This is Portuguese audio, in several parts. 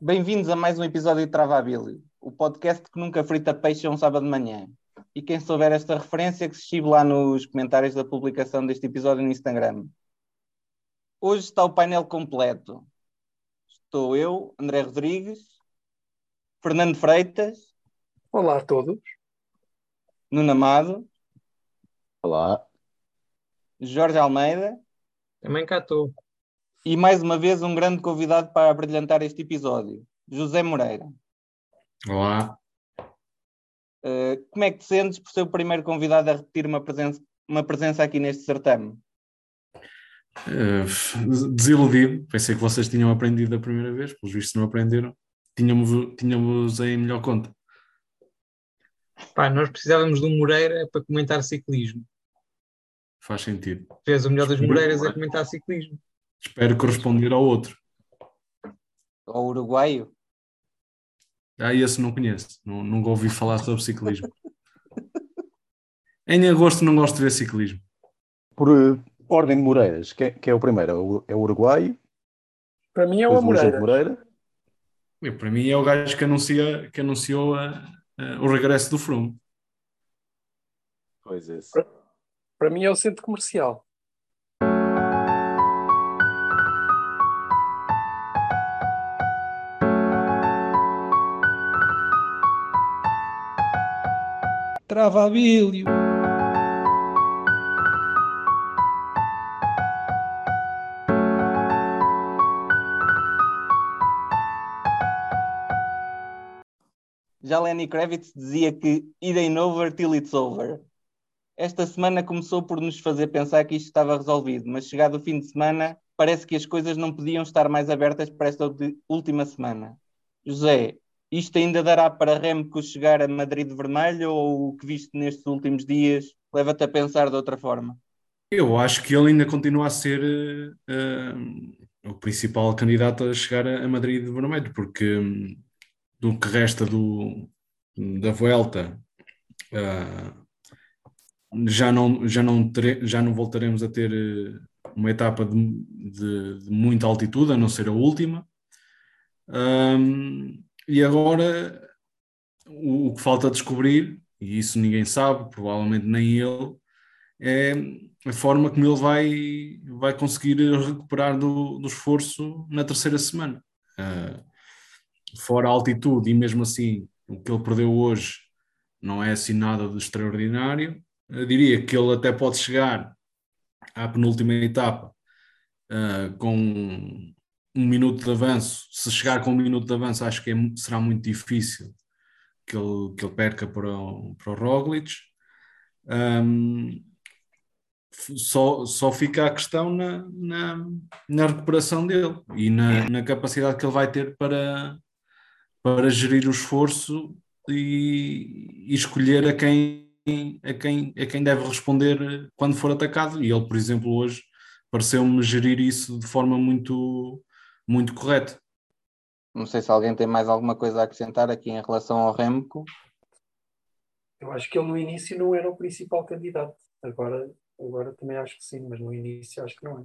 Bem-vindos a mais um episódio de Travabilio, o podcast que nunca frita peixe a um sábado de manhã. E quem souber esta referência, que se estive lá nos comentários da publicação deste episódio no Instagram. Hoje está o painel completo. Estou eu, André Rodrigues, Fernando Freitas. Olá a todos. Nuno Amado. Olá. Jorge Almeida. Também cá estou. E mais uma vez um grande convidado para brilhantar este episódio, José Moreira. Olá. Uh, como é que te sentes por ser o primeiro convidado a repetir uma presença, uma presença aqui neste certame? Uh, desiludido, pensei que vocês tinham aprendido da primeira vez, pelos vistos não aprenderam. Tínhamos, tínhamos em melhor conta. Pá, nós precisávamos de um Moreira para comentar ciclismo. Faz sentido. Fez o melhor das Moreiras a comentar ciclismo. Espero corresponder ao outro. Ao uruguaio? Ah, esse não conheço. Não, nunca ouvi falar sobre ciclismo. em agosto não gosto de ver ciclismo. Por uh, ordem de Moreiras, quem, quem, é o primeiro? É o uruguaio? Para mim é o Moreira. Moreira. para mim é o gajo que, anuncia, que anunciou a, a, o regresso do Froome. Pois é. Para, para mim é o centro comercial. Travabilho. Já Lenny Kravitz dizia que it ain't over till it's over. Esta semana começou por nos fazer pensar que isto estava resolvido, mas chegado o fim de semana, parece que as coisas não podiam estar mais abertas para esta última semana. José, isto ainda dará para Remco chegar a Madrid vermelho ou o que viste nestes últimos dias leva-te a pensar de outra forma? Eu acho que ele ainda continua a ser uh, o principal candidato a chegar a Madrid vermelho, porque um, do que resta do, da Vuelta uh, já, não, já, não já não voltaremos a ter uma etapa de, de, de muita altitude, a não ser a última. Um, e agora o, o que falta descobrir, e isso ninguém sabe, provavelmente nem ele, é a forma como ele vai, vai conseguir recuperar do, do esforço na terceira semana. Uh, fora a altitude, e mesmo assim o que ele perdeu hoje não é assim nada de extraordinário. Eu diria que ele até pode chegar à penúltima etapa uh, com um minuto de avanço, se chegar com um minuto de avanço, acho que é, será muito difícil que ele, que ele perca para o, para o Roglic. Um, só, só fica a questão na, na, na recuperação dele e na, na, capacidade que ele vai ter para, para gerir o esforço e, e escolher a quem, a, quem, a quem deve responder quando for atacado. E ele, por exemplo, hoje pareceu-me gerir isso de forma muito, muito correto. Não sei se alguém tem mais alguma coisa a acrescentar aqui em relação ao Remco. Eu acho que ele no início não era o principal candidato. Agora, agora também acho que sim, mas no início acho que não é.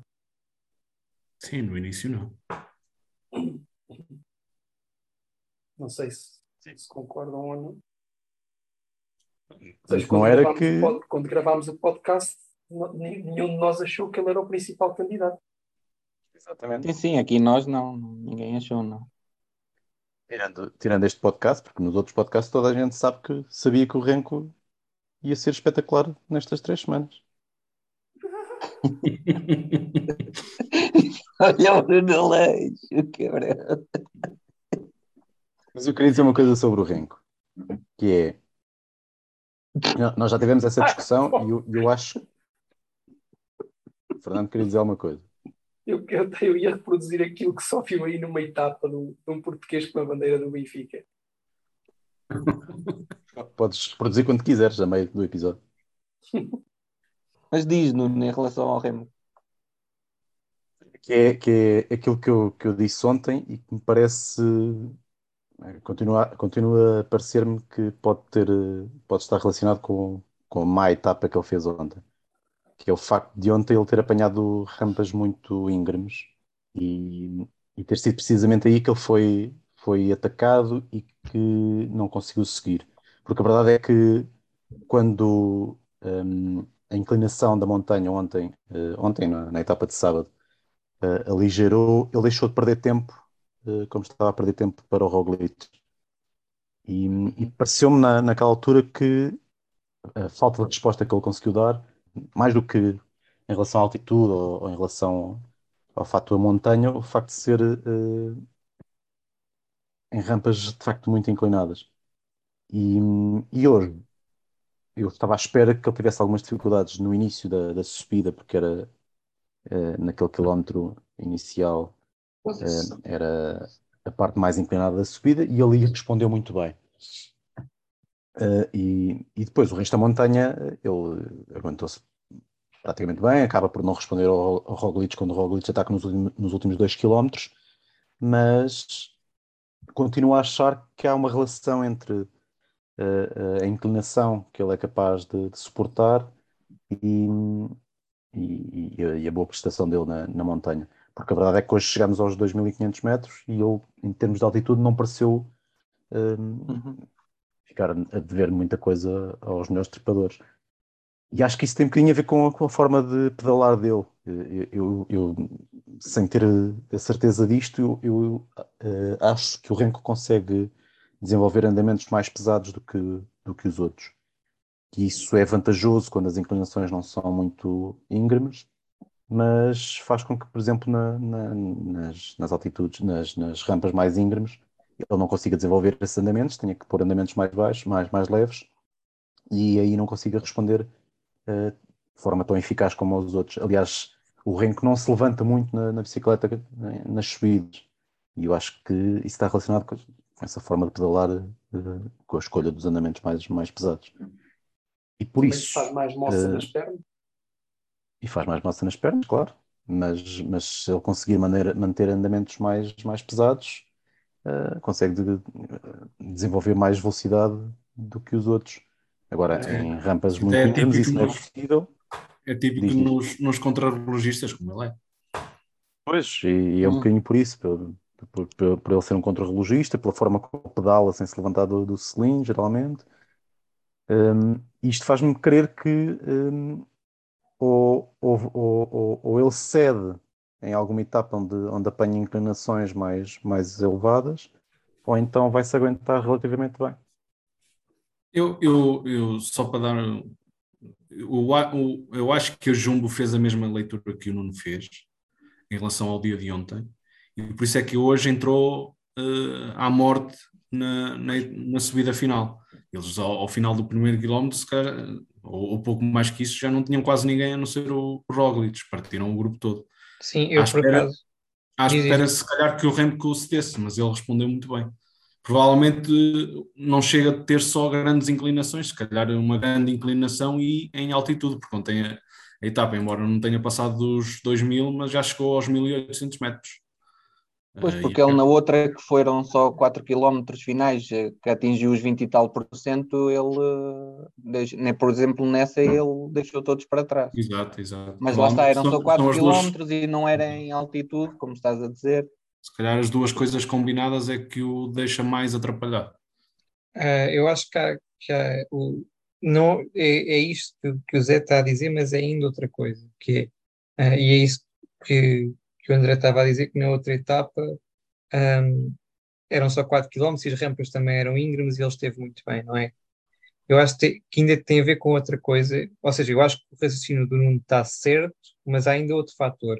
Sim, no início não. Não sei se, se concordam ou não. Mas não era que. Pod, quando gravámos o podcast, nenhum de nós achou que ele era o principal candidato. Exatamente. Sim, sim, aqui nós não, ninguém achou, não. Tirando, tirando este podcast, porque nos outros podcasts toda a gente sabe que sabia que o Renko ia ser espetacular nestas três semanas. Olha o Bruno Leixo, quebrado. Mas eu queria dizer uma coisa sobre o Renko, que é nós já tivemos essa discussão e eu, eu acho. O Fernando queria dizer alguma coisa. Eu, eu, eu ia reproduzir aquilo que só viu aí numa etapa de um, de um português com a bandeira do Benfica. Podes reproduzir quando quiseres, a meio do episódio. Mas diz, Nuno, em relação ao Remo. Que é, que é aquilo que eu, que eu disse ontem e que me parece. Continua, continua a parecer-me que pode, ter, pode estar relacionado com, com a má etapa que ele fez ontem que é o facto de ontem ele ter apanhado rampas muito íngremes e, e ter sido precisamente aí que ele foi, foi atacado e que não conseguiu seguir. Porque a verdade é que quando um, a inclinação da montanha ontem, uh, ontem na, na, etapa de sábado, uh, aligerou, ele deixou de perder tempo, uh, como estava a perder tempo para o Roglic. E, e pareceu-me na, naquela altura que a falta de resposta que ele conseguiu dar, mais do que em relação à altitude ou, ou em relação ao fato da montanha, o facto de ser uh, em rampas de facto muito inclinadas. E, e hoje eu estava à espera que ele tivesse algumas dificuldades no início da, da subida, porque era uh, naquele quilómetro inicial uh, era a parte mais inclinada da subida e ele respondeu muito bem. Uh, e, e, depois o resto da montanha ele aguentou-se praticamente bem, acaba por não responder ao, ao Roglic quando o Roglic ataca nos, nos últimos dois quilómetros, mas continuo a achar que há uma relação entre uh, uh, a inclinação que ele é capaz de, de suportar e, e, e, a, boa prestação dele na, na, montanha. Porque a verdade é que hoje chegamos aos 2.500 metros e ele, em termos de altitude, não pareceu uhum. ficar a dever muita coisa aos melhores trepadores. E acho que isso tem um bocadinho a ver com a, com a forma de pedalar dele. Eu, eu, eu, sem ter a certeza disto, eu, uh, acho que o Renko consegue desenvolver andamentos mais pesados do que, do que os outros. E isso é vantajoso quando as inclinações não são muito íngremes, mas faz com que, por exemplo, na, na, nas, nas altitudes, nas, nas rampas mais íngremes, ele não consiga desenvolver esses andamentos, tenha que pôr andamentos mais baixos, mais, mais leves, e aí não consiga responder de forma tão eficaz como os outros. Aliás, o Renko não se levanta muito na, na bicicleta nas subidas, e eu acho que isso está relacionado com, essa forma de pedalar, uh, com a escolha dos andamentos mais, mais pesados. E por Também isso. faz mais moça uh, nas pernas? E faz mais moça nas pernas, claro. Mas, mas se ele conseguir manter, manter andamentos mais, mais pesados, uh, consegue de, desenvolver mais velocidade do que os outros. Agora, é, em rampas muito é isso não é possível. É típico nos, nos contrarrelogistas, como ele é. Pois, e, e é um hum. bocadinho por isso, por, por, por, por ele ser um contrarrelogista, pela forma como pedala sem se levantar do, do selim, geralmente. Um, isto faz-me crer que um, ou, ou, ou, ou, ele cede em alguma etapa onde, onde apanha inclinações mais, mais elevadas, ou então vai se aguentar relativamente bem. Eu, eu, eu só para dar. Eu, eu acho que o Jumbo fez a mesma leitura que o Nuno fez em relação ao dia de ontem, e por isso é que hoje entrou uh, à morte na, na, na, subida final. Eles, ao, ao, final do primeiro quilómetro, se calhar, ou, ou, pouco mais que isso, já não tinham quase ninguém a não ser o, o Roglic, partiram o grupo todo. Sim, eu à por espera, acaso. À espera, se calhar, que o Remco cedesse, mas ele respondeu muito bem provavelmente não chega a ter só grandes inclinações, se calhar uma grande inclinação e em altitude, porque ontem a, a etapa, embora não tenha passado dos 2000, mas já chegou aos 1800 metros. Pois, ah, porque ele na outra, que foram só 4 km finais, eh, que atingiu os 20 e tal por cento, ele, né, por exemplo, nessa ele deixou todos para trás. Exato, exato. Mas lá está, eram só 4 km e não era em altitude, como estás a dizer. Se calhar as duas coisas combinadas é que o deixa mais atrapalhado. Uh, eu acho que, há, que há, o, não, é, é isto que o Zé está a dizer, mas é ainda outra coisa, que é, uh, e é isso que, que o André estava a dizer, que na outra etapa um, eram só 4 km e as rampas também eram íngremes e ele esteve muito bem, não é? Eu acho que, ainda tem a ver com outra coisa, ou seja, eu acho que o raciocínio do Nuno está certo, mas há ainda outro fator,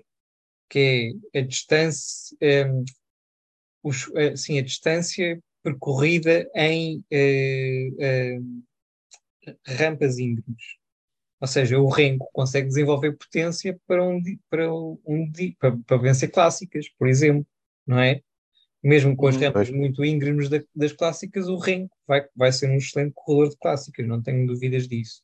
que é a distância, um, os, assim, a distância percorrida em uh, uh, rampas íngremes. Ou seja, o rengo consegue desenvolver potência para, um, para, um, para, para vencer clássicas, por exemplo, não é? Mesmo com as uhum. rampas muito íngremes da, das clássicas, o rengo vai, vai ser um excelente corredor de clássicas, não tenho dúvidas disso.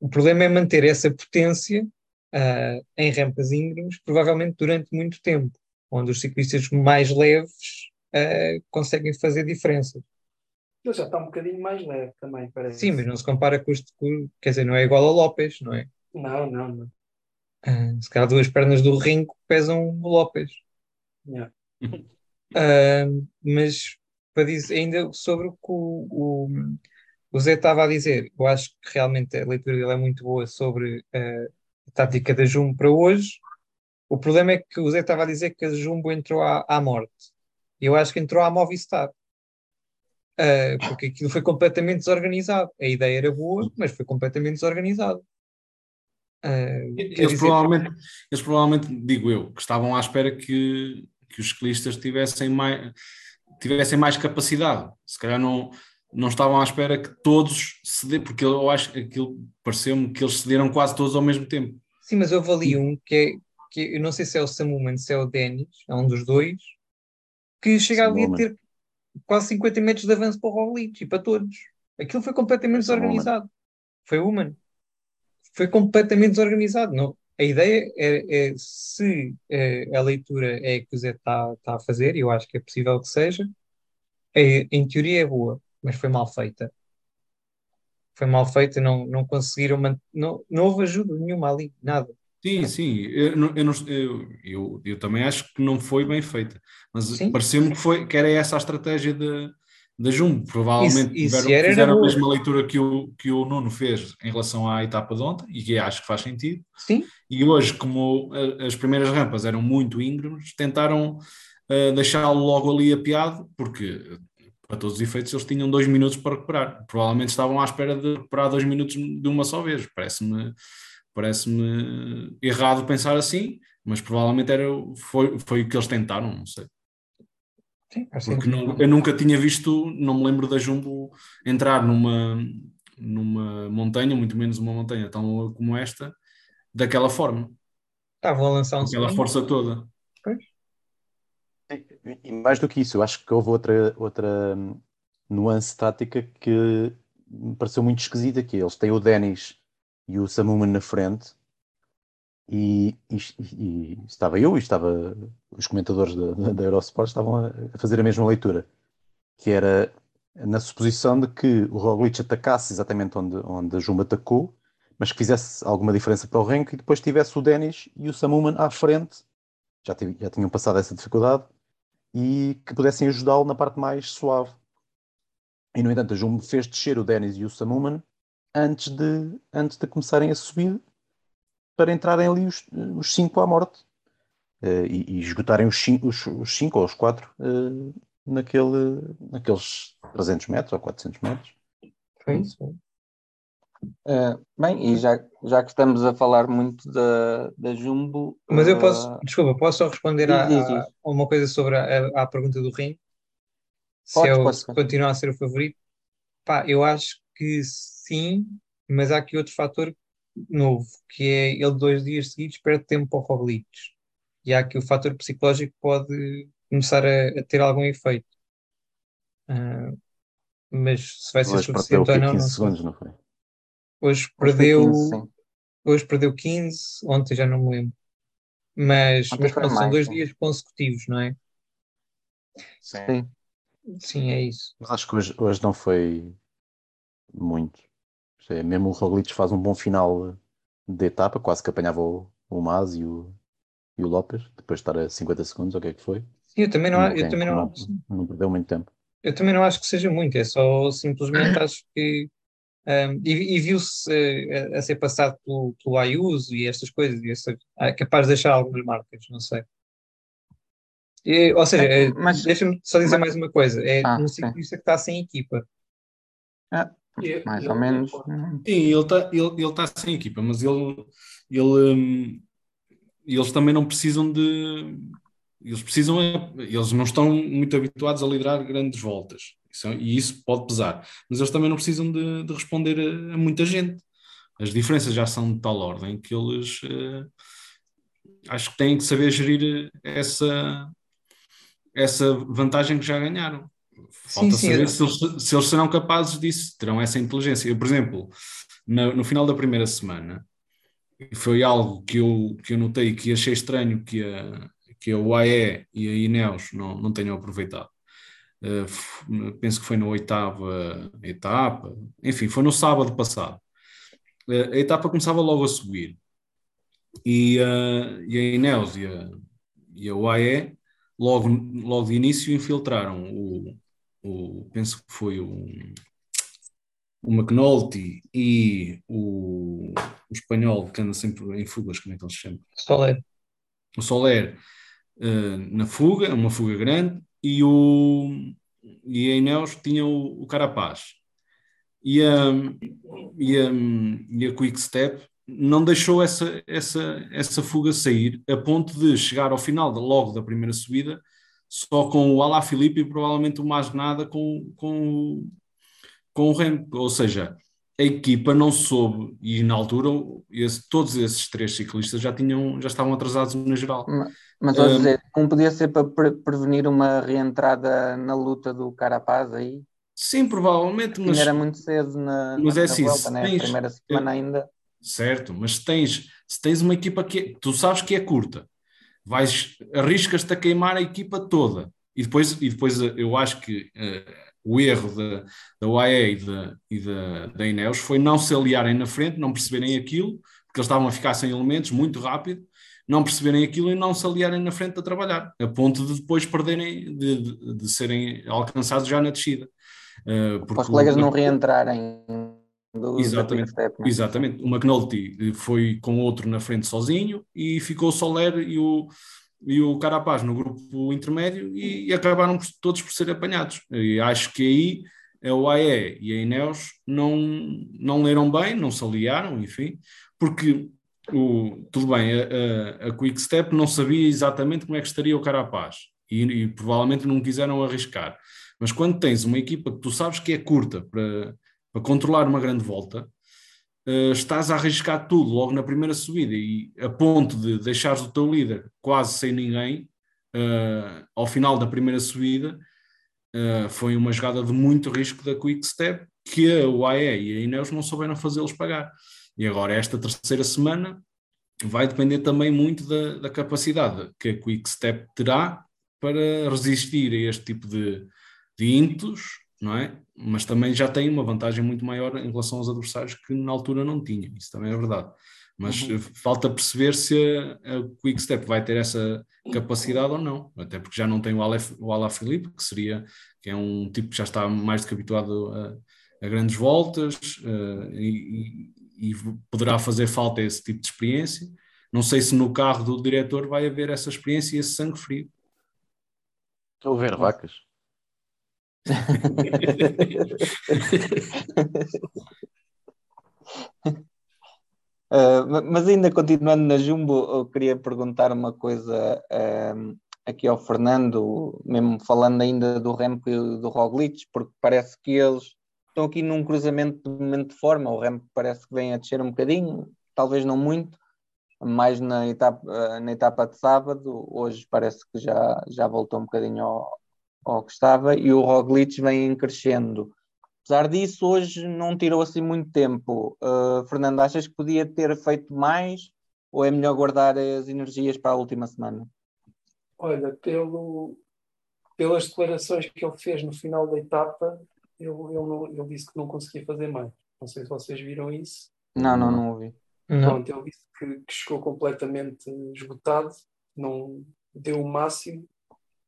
O problema é manter essa potência uh, em rampas íngremes, provavelmente durante muito tempo, onde os ciclistas mais leves uh, conseguem fazer diferenças. Ele já está um bocadinho mais leve também, parece. Sim, mas não se compara com os. Quer dizer, não é igual a Lopes, não é? Não, não, não. Uh, se calhar duas pernas do rinco pesam o Lopes. Yeah. Uh, mas para dizer ainda sobre o que o, o, o Zé estava a dizer. Eu acho que realmente a leitura dele é muito boa sobre uh, tática da Jumbo para hoje. O problema é que o Zé estava a dizer que a Jumbo entrou à, à morte. Eu acho que entrou à Movistar. Uh, porque aquilo foi completamente desorganizado. A ideia era boa, mas foi completamente desorganizado. Uh, eles, dizer... provavelmente, eles provavelmente, digo eu, que estavam à espera que, que os ciclistas tivessem mais, tivessem mais capacidade. Se calhar não, não estavam à espera que todos cedessem, porque eu acho que aquilo pareceu-me que eles cederam quase todos ao mesmo tempo. Sim, mas eu ali um que é, que eu não sei se é o Samuman, se é o Denis, é um dos dois, que chega ali a ter quase 50 metros de avanço para o Roglic e para todos. Aquilo foi completamente desorganizado. Foi o Human. Foi completamente desorganizado. Não, a ideia é, é se é, a leitura é que o Zé está tá a fazer, e eu acho que é possível que seja, é, em teoria é boa, mas foi mal feita. Foi mal feita, não, não conseguiram, não, não houve ajuda nenhuma ali, nada. Sim, sim, eu, eu, eu, eu, eu, também acho que não foi bem feita, mas pareceu-me que, foi, que era essa a estratégia da, da Jumbo. Provavelmente isso, isso tiveram, fizeram a mesma leitura que o, que o Nuno fez em relação à etapa de ontem, e que acho que faz sentido. Sim. E hoje, como as primeiras rampas eram muito íngremes, tentaram uh, deixá-lo logo ali apiado, porque para todos os efeitos eles tinham dois minutos para recuperar. Provavelmente estavam à espera de recuperar dois minutos de uma só vez. Parece-me Parece-me errado pensar assim, mas provavelmente era, foi, foi o que eles tentaram, não sei. Sim, Porque não, eu nunca tinha visto, não me lembro da Jumbo entrar numa, numa montanha, muito menos uma montanha tão como esta, daquela forma. Estavam a lançar um Aquela segundo. força toda. E mais do que isso, eu acho que houve outra, outra nuance tática que me pareceu muito esquisita, que eles têm o Denis e o Samuman na frente. E, e, e, estava eu e estava os comentadores da, da Eurosport estavam a, fazer a mesma leitura, que era na suposição de que o Roglic atacasse exatamente onde, onde a Juma atacou, mas que fizesse alguma diferença para o ranking e depois tivesse o Denis e o Samuman à frente, já, já tinham passado essa dificuldade, e que pudessem ajudá-lo na parte mais suave. E no entanto a Jumbo fez descer o Denis e o Samuman antes de, antes de começarem a subir para entrarem ali os, os cinco à morte uh, e, e, esgotarem os, os, os cinco ou os quatro uh, naquele, naqueles 300 metros ou 400 metros. Foi isso. Uh, bem, e já, já que estamos a falar muito da, da Jumbo. Mas eu posso, desculpa, posso só responder a, a, a, uma coisa sobre a, a pergunta do Rim? Se pode, eu pode, continuar a ser o favorito? Pá, eu acho que sim, mas há aqui outro fator novo, que é ele dois dias seguidos perde tempo para o Roglic. E há aqui o fator psicológico que pode começar a, a ter algum efeito. Uh, mas se vai ser suficiente ou não, não segundos, não foi? Hoje perdeu, 15, hoje perdeu 15, ontem já não me lembro. Mas, mas pronto, são dois sim. dias consecutivos, não é? Sim. Sim, é isso. Mas acho que hoje, hoje não foi muito. É, mesmo o Roglic faz um bom final de etapa, quase que apanhava o, o Mas e o, e o Lopes, depois de estar a 50 segundos, ou o que é que foi? Sim, eu também não, não eu também não, não, não perdeu muito tempo. Eu também não acho que seja muito, é só simplesmente acho que um, e, e viu-se uh, a ser passado pelo, pelo Ayuso e estas coisas, e essa, é capaz de deixar algumas marcas, não sei. E, ou seja, é, mas, deixa-me só dizer mas, mais uma coisa: é ah, um ciclista que está sem equipa. Ah, mais ou menos. Sim, ele está ele, ele tá sem equipa, mas ele, ele, um, eles também não precisam de. Eles precisam, eles não estão muito habituados a liderar grandes voltas, isso, é, e isso pode pesar, mas eles também não precisam de, de responder a, a, muita gente. As diferenças já são de tal ordem que eles uh, acho que têm que saber gerir essa, essa vantagem que já ganharam. Falta sim, sim, saber se eles, se eles, serão capazes disso, terão essa inteligência. Eu, por exemplo, no, no, final da primeira semana, foi algo que eu, que eu notei que achei estranho que a, que a UAE e a Ineos não, não tenham aproveitado. Uh, penso que foi na oitava etapa, enfim, foi no sábado passado. Uh, a etapa começava logo a subir e, uh, e a Ineos e a, e a UAE logo, logo de início infiltraram o, o penso que foi o, o McNulty e o, o espanhol que anda sempre em fugas, como é que ele se chama? Soler. O Soler uh, na fuga, uma fuga grande, e, o, e a Ineos tinha o, o Carapaz. E a, e a, e a Quick Step não deixou essa, essa, essa fuga sair, a ponto de chegar ao final, logo da primeira subida, só com o Alá Filipe e provavelmente o mais nada com, com, com o Rem. Ou seja, a equipa não soube, e na altura esse, todos esses três ciclistas já, tinham, já estavam atrasados na geral. Mas, mas um, dizer, não podia ser para pre prevenir uma reentrada na luta do Carapaz aí? Sim, provavelmente. Mas era muito cedo na, mas na, é assim, volta, né? tens, primeira semana ainda. Certo, mas tens, se tens uma equipa que é, tu sabes que é curta, vais, arriscas-te a queimar a equipa toda. E depois, e depois eh, eu acho que uh, o erro da, da UAE e da, e da, da Ineos foi não se aliarem na frente, não perceberem aquilo, porque eles estavam a ficar sem elementos muito rápido, não perceberem aquilo e não se aliarem na frente a trabalhar, a ponto de depois perderem, de, de, de serem alcançados já na descida. Uh, porque Os colegas o, não reentrarem do, exatamente, step, né? exatamente. O McNulty foi com outro na frente sozinho e ficou o Soler e o, e o Carapaz no grupo intermédio e, e acabaram por, todos por ser apanhados. E acho que aí a UAE e a Ineos não, não leram bem, não se aliaram, enfim, porque o, tudo bem, a, a, a Quick Step não sabia exatamente como é que estaria o Carapaz e, e provavelmente não quiseram arriscar. Mas quando tens uma equipa que tu sabes que é curta para para controlar uma grande volta, uh, estás a arriscar tudo logo na primeira subida e a ponto de deixares o teu líder quase sem ninguém uh, ao final da primeira subida, uh, foi uma jogada de muito risco da Quick Step que a UAE e a Ineos não souberam fazê-los pagar. E agora, esta terceira semana, vai depender também muito da, da capacidade que a Quick Step terá para resistir a este tipo de, de ímpetos não é? Mas também já tem uma vantagem muito maior em relação aos adversários que na altura não tinha, isso também é verdade. Mas uhum. falta perceber se a, a Quick Step vai ter essa capacidade ou não, até porque já não tem o Alef, o Ala Felipe, que seria que é um tipo que já está mais do que habituado a, a grandes voltas uh, e, e, e, poderá fazer falta esse tipo de experiência. Não sei se no carro do diretor vai haver essa experiência e esse sangue frio. Estou a ver vacas. Uh, mas ainda continuando na Jumbo, eu queria perguntar uma coisa uh, aqui ao Fernando, mesmo falando ainda do Remco e do Roglic, porque parece que eles estão aqui num cruzamento de momento de forma. O Remco parece que vem a descer um bocadinho, talvez não muito, mais na etapa, na etapa de sábado. Hoje parece que já, já voltou um bocadinho ao, ao que estava e o Roglic vem crescendo. Apesar disso, hoje não tirou assim muito tempo. Uh, Fernando, achas que podia ter feito mais ou é melhor guardar as energias para a última semana? Olha, pelo, pelas declarações que ele fez no final da etapa, ele, ele, não, ele disse que não conseguia fazer mais. Não sei se vocês viram isso. Não, não, não ouvi. Pronto, ele disse que, que chegou completamente esgotado, não deu o máximo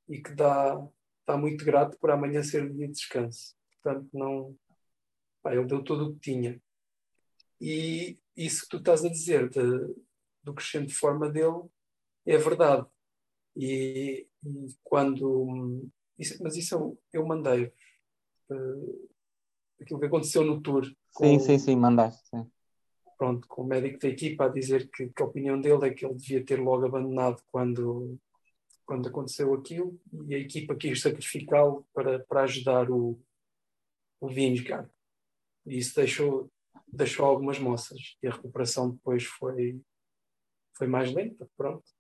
e que dá, está muito grato por amanhã ser dia de descanso. Portanto, não. Pá, ele deu tudo o que tinha. E isso que tu estás a dizer de, do crescente de forma dele é verdade. E, e quando. Isso, mas isso eu, eu mandei. Uh, aquilo que aconteceu no tour. Sim, sim, sim, mandaste. Sim. Pronto, com o médico da equipa a dizer que, que a opinião dele é que ele devia ter logo abandonado quando, quando aconteceu aquilo e a equipa quis sacrificá-lo para, para ajudar o, o Vingegaard. E isso deixou, deixou algumas moças e a recuperação depois foi, foi mais lenta, pronto.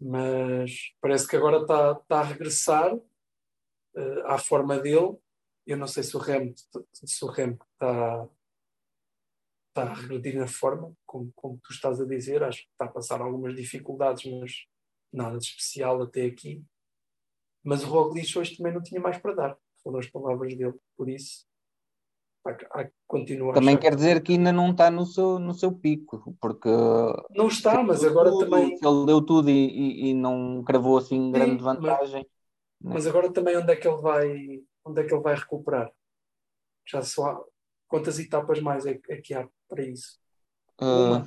Mas parece que agora está, está a regressar uh, à forma dele. Eu não sei se o Rem, se o Rem está, está a regredir na forma, como, como tu estás a dizer. Acho que está a passar algumas dificuldades, mas nada de especial até aqui. Mas o Roglic hoje também não tinha mais para dar, foram as palavras dele, por isso há, há que continuar. Também quer dizer que ainda não está no seu, no seu pico, porque. Não está, mas agora tudo, também. Ele deu tudo e, e, e não cravou assim grande Sim, vantagem. Mas, né? mas, agora também onde é que ele vai. onde é que ele vai recuperar? Já só há, quantas etapas mais é, é que há para isso? Uh,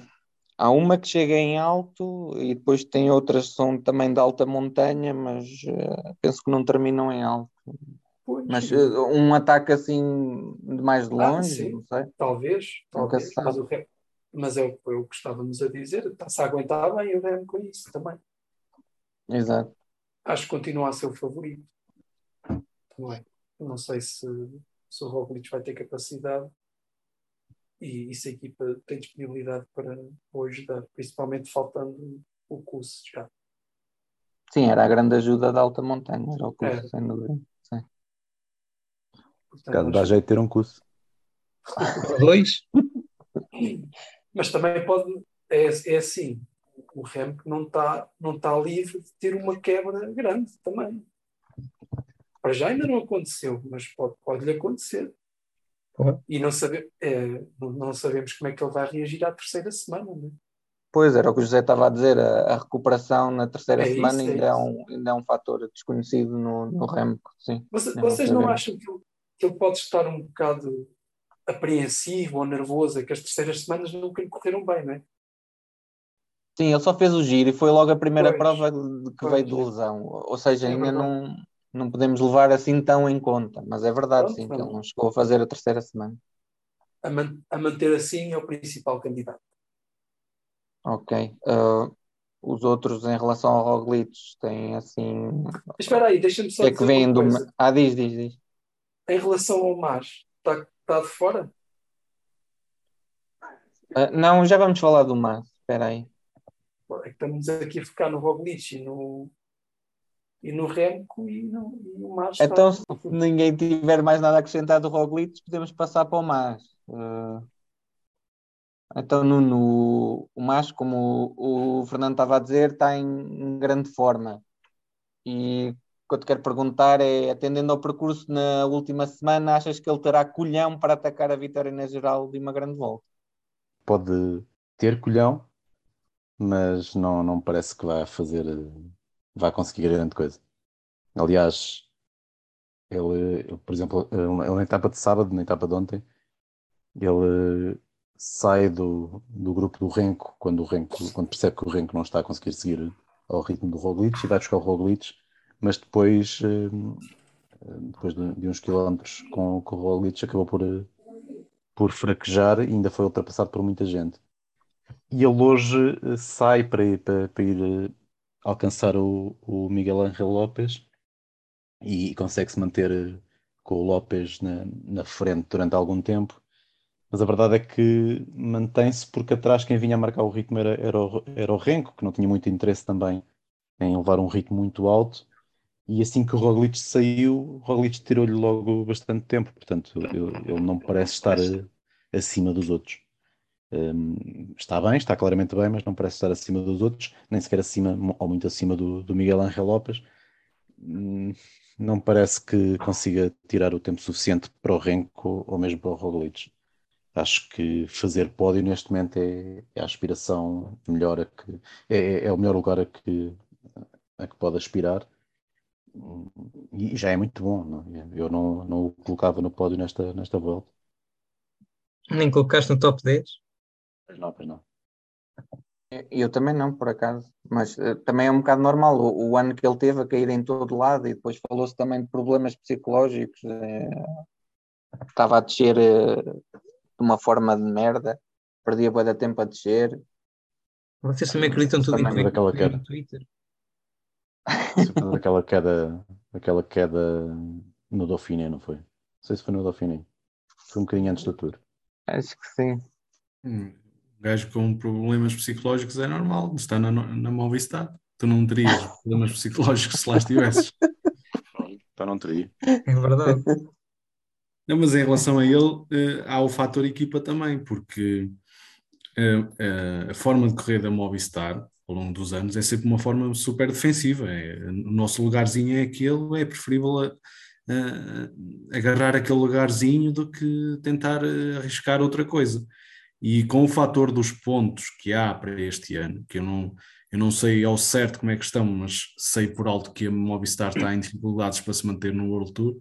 há uma que chega em alto e depois tem outras que são também de alta montanha, mas uh, penso que não terminam em alto. Pois, Mas uh, um ataque assim de mais de Ah, longe, sim. não sei. talvez, talvez, mas, o Rem- mas é o que eu estávamos a dizer, está-se a aguentar bem o Rem com isso também. Exato. Acho que continua a ser o favorito. Também. Não sei se, se o Roglic vai ter capacidade e, e se a equipa tem disponibilidade para o ajudar, principalmente faltando o curso já. Sim, era a grande ajuda da alta montanha, era o curso, Era. sem dúvida. Portanto, Caso dá jeito de ter um curso. Dois? Mas também pode, é, é assim, o Rem não está não tá livre de ter uma quebra grande também. Para já ainda não aconteceu, mas pode, pode lhe acontecer. Pode. E não, sabe, é, não, sabemos como é que ele vai reagir à terceira semana. Né? Pois era o que o José estava a dizer, a, a recuperação na terceira É isso, semana é ainda, é isso. um, ainda é um fator desconhecido no, no Remco, sim. Você- vocês não acham que ele, que ele pode estar um bocado apreensivo ou nervoso? É que as terceiras semanas nunca lhe correram bem, não é? Sim, ele só fez o giro e foi logo a primeira Pois, prova que pois. veio de lesão. Ou seja, É ainda não, não podemos levar assim tão em conta. Mas é verdade, Pronto, sim, que vamos. ele não chegou a fazer a terceira semana. A, man- a manter assim é o principal candidato. Ok. Ah, os outros em relação ao Roglic têm assim. Mas espera aí, deixa-me O só que é que vem do. Ah, diz, diz, diz. Em relação ao Mas, está está de fora? Ah, não, já vamos falar do Mas. Espera aí. É que estamos aqui a focar no Roglic e no, e no Remco e, no, e o Mas está- Então, se ninguém tiver mais nada a acrescentar do Roglic, podemos passar para o Mas. Ah, então, no, no, o Mas, como o, o Fernando estava a dizer, está em, em grande forma. E o que eu te quero perguntar é, atendendo ao percurso na última semana, achas que ele terá colhão para atacar a vitória na geral de uma grande volta? Pode ter colhão, mas não, não parece que vai fazer, eh, vai conseguir grande coisa. Aliás, ele, ele, por exemplo, ele na etapa de sábado, na etapa de ontem, ele sai do, do grupo do Renko quando, o Renko quando percebe que o Renko não está a conseguir seguir ao ritmo do Roglic e vai buscar o Roglic, mas depois, eh, depois de, uns quilómetros com, com o Roglic acabou por, por fraquejar e ainda foi ultrapassado por muita gente. E ele hoje eh, sai para ir, para, para ir eh, alcançar o, o Miguel Ángel López e consegue-se manter eh, com o López na, na frente durante algum tempo. Mas a verdade é que mantém-se porque atrás quem vinha a marcar o ritmo era, era, o, era o Renko, que não tinha muito interesse também em levar um ritmo muito alto. E assim que o Roglic saiu, o Roglic tirou-lhe logo bastante tempo. Portanto, ele, não parece estar eh, acima dos outros. Um, está bem, está claramente bem, mas não parece estar acima dos outros, nem sequer acima ou muito acima do, do Miguel Ángel López. Hum, Não parece que consiga tirar o tempo suficiente para o Renko ou mesmo para o Roglic. Acho que fazer pódio neste momento é, é a aspiração melhor a que é, é o melhor lugar a que, a que pode aspirar e já é muito bom. Não? é? Eu não, não o colocava no pódio nesta, nesta volta. Nem colocaste no top 10? Pois não, pois não. Eu também não, por acaso, mas eh, também é um bocado normal. O, o ano que ele teve a cair em todo lado e depois falou-se também de problemas psicológicos. eh, estava a descer eh, de uma forma de merda, perdia bué de tempo a descer. Vocês também acreditam tudo em Também daquela que queda. no Twitter? Sempre aquela queda, aquela queda no Dauphiné, não foi? Não sei se foi no Dauphiné. Foi um bocadinho antes do Tour. Acho que sim. Hum, Um gajo com problemas psicológicos é normal, está na, na Movistar. Tu não terias problemas psicológicos se lá estivesses. Então não teria. É verdade. Não, mas em relação a ele, eh, há o fator equipa também, porque eh, eh, a forma de correr da Movistar ao longo dos anos é sempre uma forma super defensiva. É, o nosso lugarzinho é aquele, é preferível a- a- agarrar aquele lugarzinho do que tentar arriscar outra coisa. E com o fator dos pontos que há para este ano, que eu não, eu não sei ao certo como é que estão, mas sei por alto que a Movistar está em dificuldades para se manter no World Tour.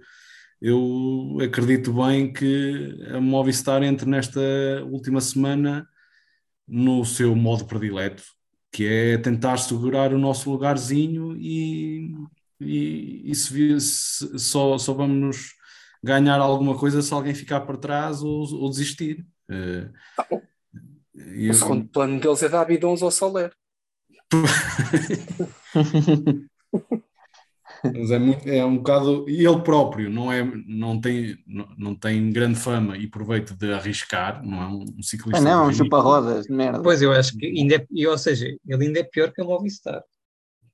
eu acredito bem que a Movistar entre nesta última semana no seu modo predileto, que é tentar segurar o nosso lugarzinho e, e, e se, se, só, só vamos ganhar alguma coisa se alguém ficar para trás ou, ou desistir. Uh, o segundo plano deles é dar bidons ao Soler. Mas é, muito, é um bocado. E ele próprio não, é, não, tem, não, não tem grande fama e proveito de arriscar, não é um ciclista. Ah, não, é um chupa-rodas de merda. Pois eu acho que ainda é, ou seja, ele ainda é pior que a Movistar.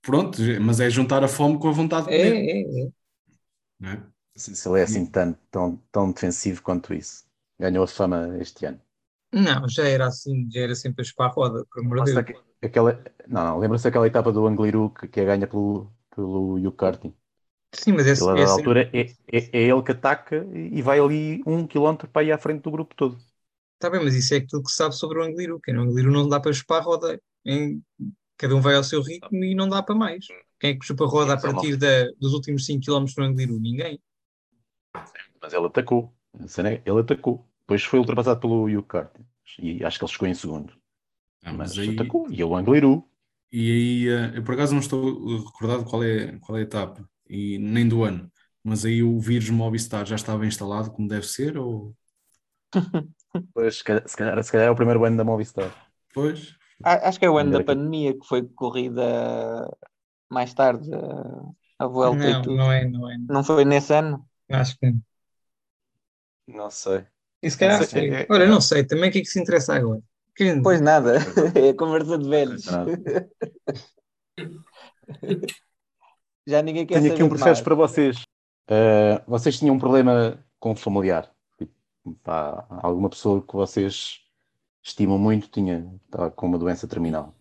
Pronto, mas é juntar a fome com a vontade de é, comer. É, é, é. é? Se ele é assim tão, tão, tão defensivo quanto isso. Ganhou a fama este ano. Não, já era assim, já era sempre a chupar a roda, por amor de Deus. Aquela, não, não lembra-se daquela etapa do Angliru que, que é ganha pelo, pelo Hugh Carty. Sim, mas esse, ele, esse... altura é, é, é, ele que ataca e vai ali um quilómetro para ir à frente do grupo todo. Está bem, mas isso é aquilo que se sabe sobre o Angliru, que no Angliru não dá para chupar a roda. Em... Cada um vai ao seu ritmo e não dá para mais. Quem é que chupa a roda a partir da, dos últimos 5 km no Angliru? Ninguém. Mas ele atacou. Ele atacou. Depois foi ultrapassado pelo Hugh Carty. E acho que ele chegou em segundo. Ah, mas, mas aí... atacou. E o Angliru e aí, eh, eu por acaso não estou recordado qual é, qual é a etapa, e nem do ano, mas aí o vírus Movistar já estava instalado como deve ser, ou... Pois, se calhar, se calhar é o primeiro ano da Movistar. Pois. Acho que é o ano da pandemia, que foi corrida mais tarde, a Vuelta não, e tudo. Não é, não é. Não foi nesse ano? Acho que não. Não sei. E se calhar foi. É, Olha, não sei, também o que é que se interessa agora? Que... Pois nada, é conversa de velhos. Já ninguém quer Tenho aqui um processo para vocês. Uh, vocês tinham um problema com o familiar? Tipo, pá, alguma pessoa que vocês estimam muito tinha tá, com uma doença terminal.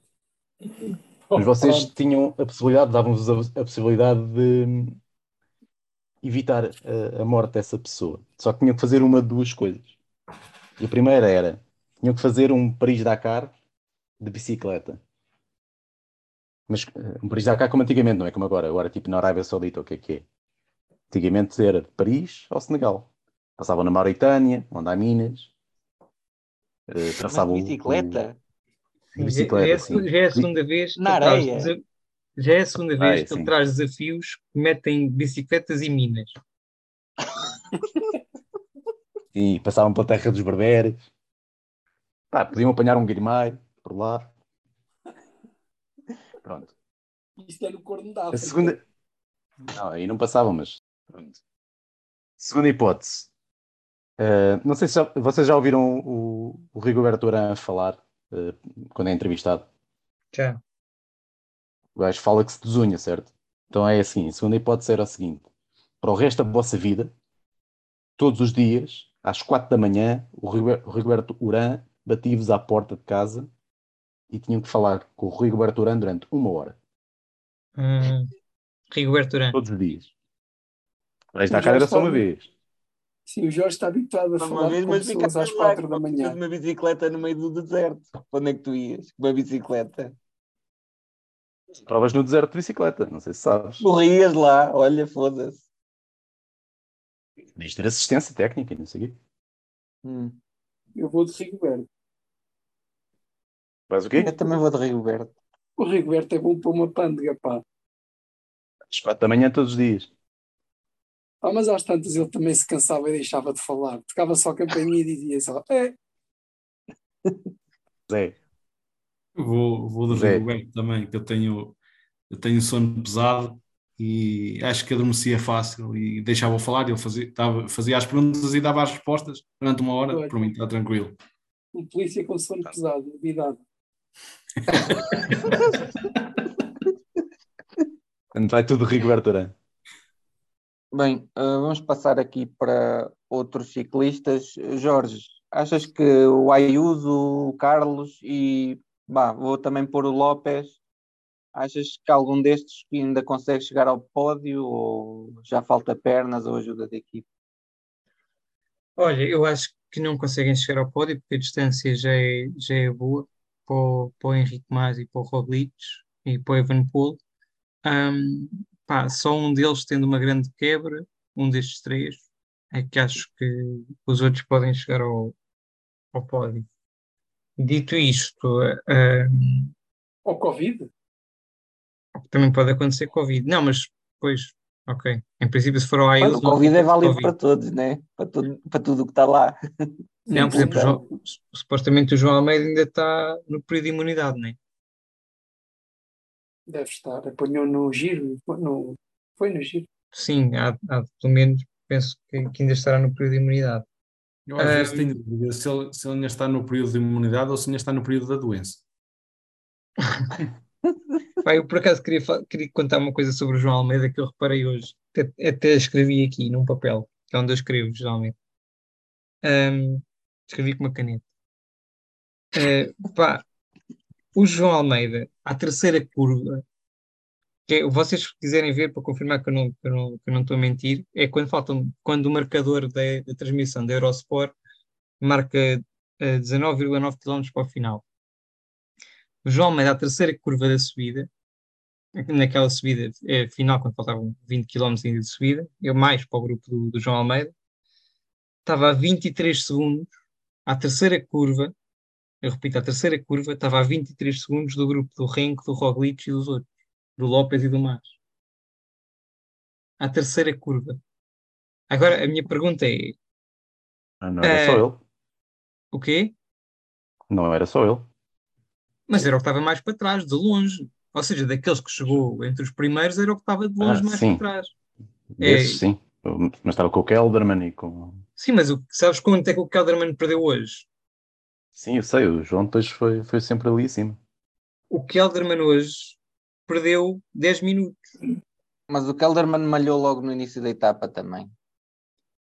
Mas vocês tinham a possibilidade, davam-vos a, a, possibilidade de evitar a, a morte dessa pessoa. Só que tinham que fazer uma de duas coisas. E a primeira era tinham que fazer um Paris-Dakar de bicicleta. Mas eh, um Paris-Dakar como antigamente, não é como agora. Agora, tipo na Arábia Saudita, o que é que é? Antigamente era de Paris ao Senegal. Passavam na Mauritânia, onde há minas. Uh, bicicleta? O... bicicleta, já, é, sim. já é a segunda vez na areia. Já é a segunda vez que ele traz desafios que metem bicicletas e minas. e passavam pela terra dos berberes. Pá, podiam apanhar um Guilherme por lá. Pronto. Isto é no corno da A segunda. Não, aí não passavam, mas. Pronto. Segunda hipótese. Uh, não sei se já, vocês já ouviram o, o Rigoberto Urán falar uh, quando é entrevistado. Já. O gajo fala que se desunha, certo? Então é assim: a segunda hipótese era o seguinte: para o resto da vossa vida, todos os dias, às quatro da manhã, o Rigoberto Urán bati-vos à porta de casa e tinham que falar com o Rigoberto Urán durante uma hora. Hum, Rigoberto Urán. Todos os dias. Mas na cara era só uma vez. Sim, o Jorge está habituado a uma falar vez, com mas pessoas às quatro da manhã. uma bicicleta no meio do deserto. Onde é que tu ias? Com uma bicicleta? Provas no deserto de bicicleta, não sei se sabes. Morrias lá, olha, foda-se. Tens ter assistência técnica, não sei o quê. Hum. Eu vou de Rigoberto. Faz o quê? Eu também vou de Rigoberto. O Rigoberto é bom para uma pândega, pá. Às quatro da manhã todos os dias. Ah, mas às tantas ele também se cansava e deixava de falar. Tocava só a campainha e dizia só, é. Zé. Vou, vou de Zé. Rigoberto também, que eu tenho, eu tenho sono pesado e acho que adormecia fácil e deixava-o falar, ele fazia, tava, fazia as perguntas e dava as respostas durante uma hora, Olha, para mim está tranquilo. Um polícia com sono pesado, novidade. Vai tudo Rigoberto Bem, uh, vamos passar aqui para outros ciclistas. Jorge, achas que o Ayuso, o Carlos e bah, vou também pôr o Lopes Achas que algum destes ainda consegue chegar ao pódio ou já falta pernas ou ajuda da equipe? Olha, eu acho que não conseguem chegar ao pódio porque a distância já é, já é boa para o, para o Henrique Mas e para o Roglic e para o Evanpool. Um, pá, só um deles tendo uma grande quebra, um destes três, é que acho que os outros podem chegar ao, ao pódio. Dito isto, eh, Ou Covid? também pode acontecer Covid. Não, mas depois, ok. Em princípio, se for ao Mas IELTS, o Covid é válido Covid. para todos, né? Para, tudo, para tudo o que está lá. Não, por exemplo, Então, João- supostamente o João Almeida ainda está no período de imunidade, não é? Deve estar. Apanhou no giro. No, foi no giro. Sim, há, há pelo menos, penso que, que ainda estará no período de imunidade. Eu às vezes Ah, tenho dúvida se ele, se ele ainda está no período de imunidade ou se ainda está no período da doença. Pá, eu por acaso queria, queria contar uma coisa sobre o João Almeida que eu reparei hoje. Até, até escrevi aqui num papel, que é onde eu escrevo, geralmente. Ahm, escrevi com uma caneta. Ah, pá, o João Almeida, à terceira curva, que é, vocês quiserem ver para confirmar que eu não, que eu não, que eu não estou a mentir, é quando faltam, quando o marcador da, da transmissão da Eurosport marca ah, 19,9 km para o final. O João Almeida, à terceira curva da subida, naquela subida eh, final, quando faltavam 20 km ainda de subida, eu mais para o grupo do, do João Almeida, estava a 23 segundos, à terceira curva, eu repito, à terceira curva, estava a 23 segundos do grupo do Renko, do Roglic e dos outros, do Lopes e do Mas. À terceira curva. Agora, a minha pergunta é, Não era É. só ele. o quê? Não era só ele. Mas era o que estava mais para trás, de longe. Ou seja, daqueles que chegou entre os primeiros, era o que estava de longe Ah, mais sim. para trás. Desses, sim. Mas estava com o Kelderman e com. Sim, mas o, sabes quanto é que o Kelderman perdeu hoje? Sim, eu sei, o João depois foi, foi sempre ali em cima. O Kelderman hoje perdeu 10 minutos. Mas o Kelderman malhou logo no início da etapa também.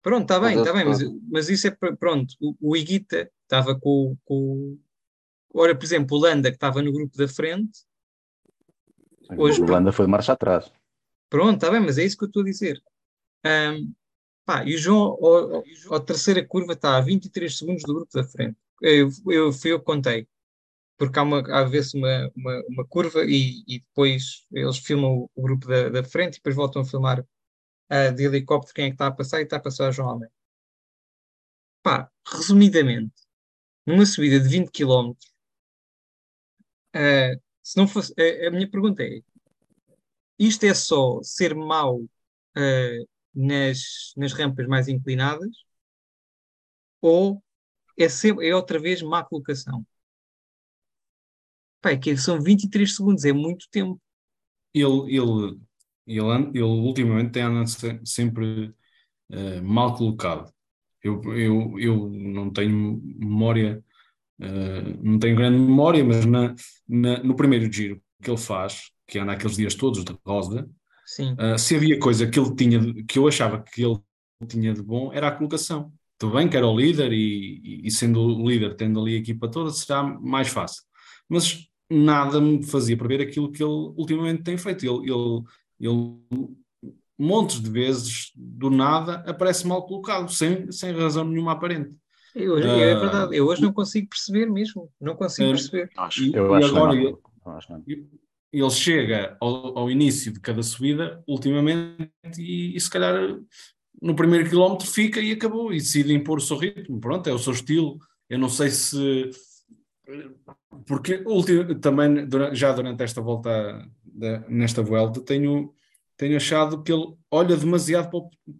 Pronto, está bem, está bem, mas, mas isso é pronto. O, o Higuita estava com, com. Ora, por exemplo, o Landa, que estava no grupo da frente. Hoje- o Holanda foi de marcha atrás. Pronto, está bem, mas é isso que eu estou a dizer. Ahm, pá, e o João, ao- ao- à terceira curva, está a 23 segundos do grupo da frente. Eu, eu, fui eu que contei. Porque há, uma, há vezes uma, uma, uma curva e, e depois eles filmam o, grupo da, da frente e depois voltam a filmar ah, de helicóptero quem é que está a passar e está a passar João Almeida. Pá, resumidamente, numa subida de 20 km, ah, se não fosse, a, a minha pergunta é: isto é só ser mau ah, nas, nas rampas mais inclinadas ou é, sempre, é outra vez má colocação? Pá, é que são 23 segundos, é muito tempo. Ele, ele, ele, ele ultimamente tem andado se- sempre eh, mal colocado. Eu, eu, eu não tenho memória, eh, não tenho grande memória, mas na, na- no primeiro giro que ele faz, que anda aqueles dias todos de rosa. Uh, se havia coisa que ele tinha, que eu achava que ele tinha de bom, era a colocação. Tudo bem que era o líder e- e sendo o líder, tendo ali a equipa toda, será mais fácil. Mas nada me fazia prever aquilo que ele ultimamente tem feito. Ele, ele, ele montes de vezes, do nada, aparece mal colocado, sem, sem razão nenhuma aparente. Eu, hoje- é Ah, verdade, eu hoje não consigo perceber mesmo. Não consigo Ah, perceber. Eu acho, E- eu e acho que agora não, é ele- não. ele chega ao, ao início de cada subida, ultimamente, e, e se calhar no primeiro quilómetro fica e acabou, e decide impor o seu ritmo. Pronto, é o seu estilo. Eu não sei se. Porque também já durante esta volta, nesta volta, tenho, tenho achado que ele olha demasiado para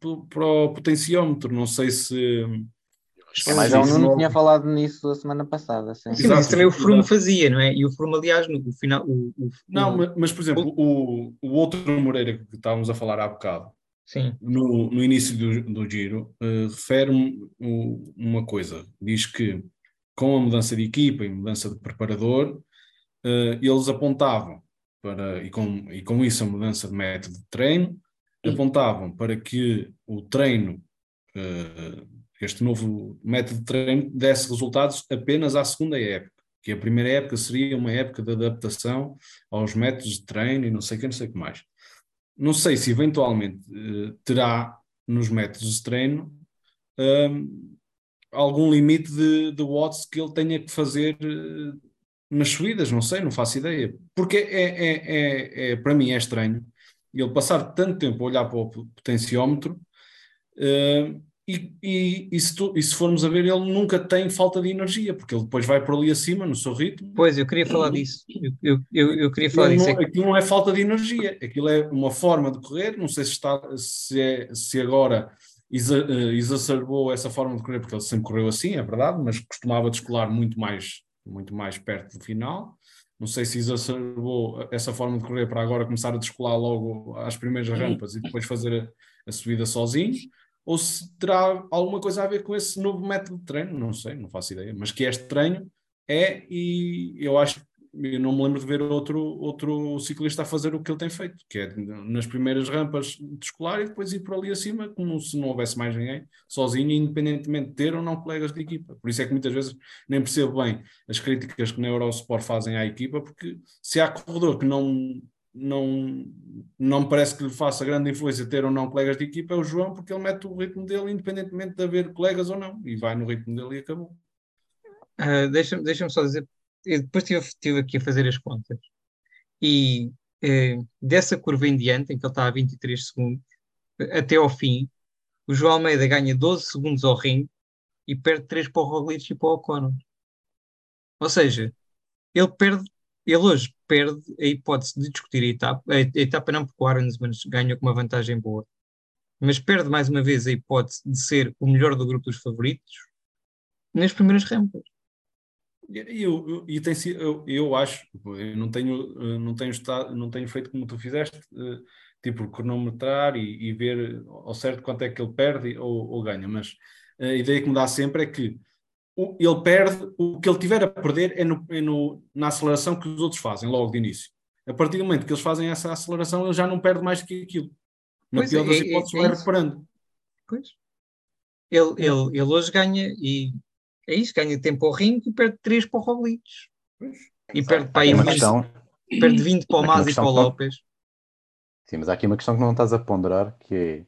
o, para- o potenciómetro. Não sei se. É Mas já o isso. isso. Nuno tinha falado nisso a semana passada. Sim. Sim, mas também o Froome exato. fazia, não é? E o Froome, aliás, no o final. O, o- Não, o- mas, mas, por exemplo, o, o outro Moreira que estávamos a falar há bocado. Sim, no, no início do, do giro, refere um- um- uma coisa. Diz que com a mudança de equipa e mudança de preparador, eh, eles apontavam para, e com, e com isso a mudança de método de treino, apontavam para que o treino, eh, este novo método de treino, desse resultados apenas à segunda época. Que a primeira época seria uma época de adaptação aos métodos de treino e não sei o que, não sei o que mais não sei se eventualmente eh, terá nos métodos de treino hum, algum limite de, de watts que ele tenha que fazer eh, nas subidas, não sei, não faço ideia. Porque é, é, é, é- para mim é estranho ele passar tanto tempo a olhar para o potenciómetro eh, e, e, e, se tu, e, se formos a ver, ele nunca tem falta de energia, porque ele depois vai por ali acima, no seu ritmo. Pois, eu queria falar disso. Eu, eu, eu queria falar aquilo disso. Não, aquilo não é falta de energia, aquilo é uma forma de correr. Não sei se, está, se, é, se agora uh, exacerbou essa forma de correr, porque ele sempre correu assim, é verdade, mas costumava descolar muito mais, muito mais perto do final. Não sei se exacerbou essa forma de correr para agora começar a descolar logo às primeiras rampas e depois fazer a, a subida sozinho ou se terá alguma coisa a ver com esse novo método de treino, não sei, não faço ideia, mas que é estranho é, e eu acho eu não me lembro de ver outro, outro ciclista a fazer o que ele tem feito, que é nas primeiras rampas descolar e depois ir por ali acima, como se não houvesse mais ninguém, sozinho, independentemente de ter ou não colegas de equipa. Por isso é que muitas vezes nem percebo bem as críticas que na Eurosport fazem à equipa, porque se há corredor que não não, não parece que lhe faça grande influência ter ou não colegas de equipa é o João, porque ele mete o ritmo dele independentemente de haver colegas ou não, e vai no ritmo dele e acabou. Uh, Deixa-me deixa só dizer, eu depois estive, aqui a fazer as contas, e eh, dessa curva em diante, em que ele está a 23 segundos, até ao fim, o João Almeida ganha 12 segundos ao ringue e perde 3 para o Roglic e para o O'Connor. Ou seja, ele perde ele hoje perde a hipótese de discutir a etapa, a etapa não porque o Aronsman ganha com uma vantagem boa, mas perde mais uma vez a hipótese de ser o melhor do grupo dos favoritos nas primeiras rampas. Eu, eu, eu, eu, eu acho, eu não tenho, não, tenho estado, não tenho feito como tu fizeste, eh, tipo cronometrar e, e ver ao certo quanto é que ele perde ou, ou ganha, mas a ideia que me dá sempre é que ele perde, o que ele tiver a perder é, no, é no, na aceleração que os outros fazem logo de início. A partir do momento que eles fazem essa aceleração, ele já não perde mais do que aquilo. Na pois pior é, das hipóteses, é, é vai recuperando. Pois. Ele, ele, ele hoje ganha e é isso, ganha tempo ao ringue e perde 3 para o Roglic. E perde para aí uma questão, perde 20 para o Mas e para o Lopes. Sim, mas há aqui uma questão que não estás a ponderar, que é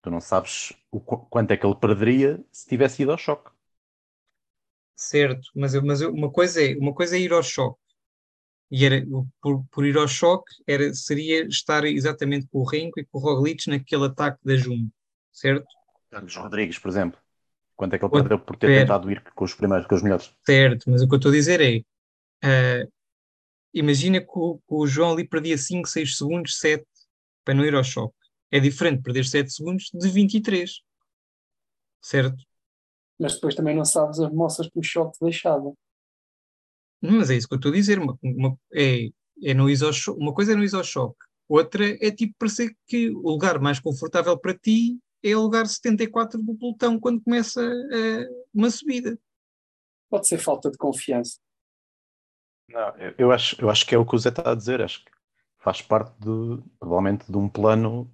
tu não sabes o quanto é que ele perderia se tivesse ido ao choque certo, mas, mas uma, coisa é, uma coisa é ir ao choque, e era, por, por ir ao choque era, seria estar exatamente com o Renko e com o Roglic naquele ataque da Jumbo, certo? Carlos Rodrigues, por exemplo. Quanto é que ele perdeu por ter tentado ir com os primeiros, com os melhores? Certo, mas o que eu estou a dizer é uh, imagina que o, que o, João ali perdia 5, 6 segundos, 7 para não ir ao choque. É diferente perder 7 segundos de 23. Certo? mas depois também não sabes as moças que o choque deixava. Mas é isso que eu estou a dizer. Uma, uma, é, é no uma coisa é no isochoque, outra é tipo parecer que o lugar mais confortável para ti é o lugar 74 do pelotão quando começa uh, uma subida. Pode ser falta de confiança. Não, eu, eu, acho, eu acho que é o que o Zé está a dizer. Acho que faz parte, de, provavelmente, de um plano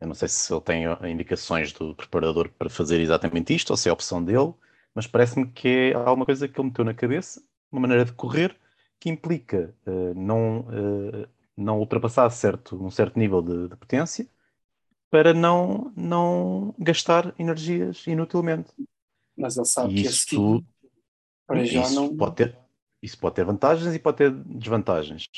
eu não sei se ele tem indicações do preparador para fazer exatamente isto ou se é a opção dele, mas parece-me que é alguma coisa que ele meteu na cabeça, uma maneira de correr que implica uh, não, uh, não ultrapassar certo, um certo nível de, de, potência para não, não gastar energias inutilmente. Mas ele sabe e que isso, assim, para já isso não. Pode ter, isso pode ter vantagens e pode ter desvantagens.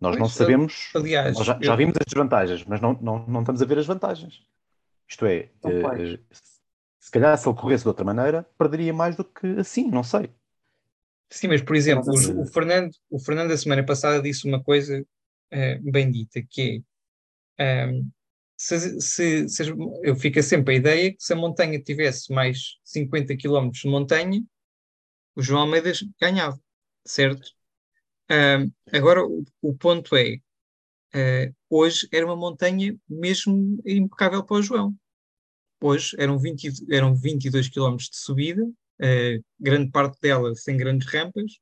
Nós pois, não sabemos, aliás, nós já, já eu... vimos as desvantagens, mas não, não, não estamos a ver as vantagens. Isto é, então, uh, se calhar se ele corresse de outra maneira, perderia mais do que assim, não sei. Sim, mas por exemplo, o, o, Fernando, o Fernando da semana passada disse uma coisa uh, bem dita, que é um, se, se, se, eu fico sempre a ideia que se a montanha tivesse mais 50 km de montanha, o João Almeida ganhava, certo? Uh, agora, o, o, ponto é: uh, hoje era uma montanha mesmo impecável para o João. Hoje eram, 20, eram 22 km de subida, uh, grande parte dela sem grandes rampas,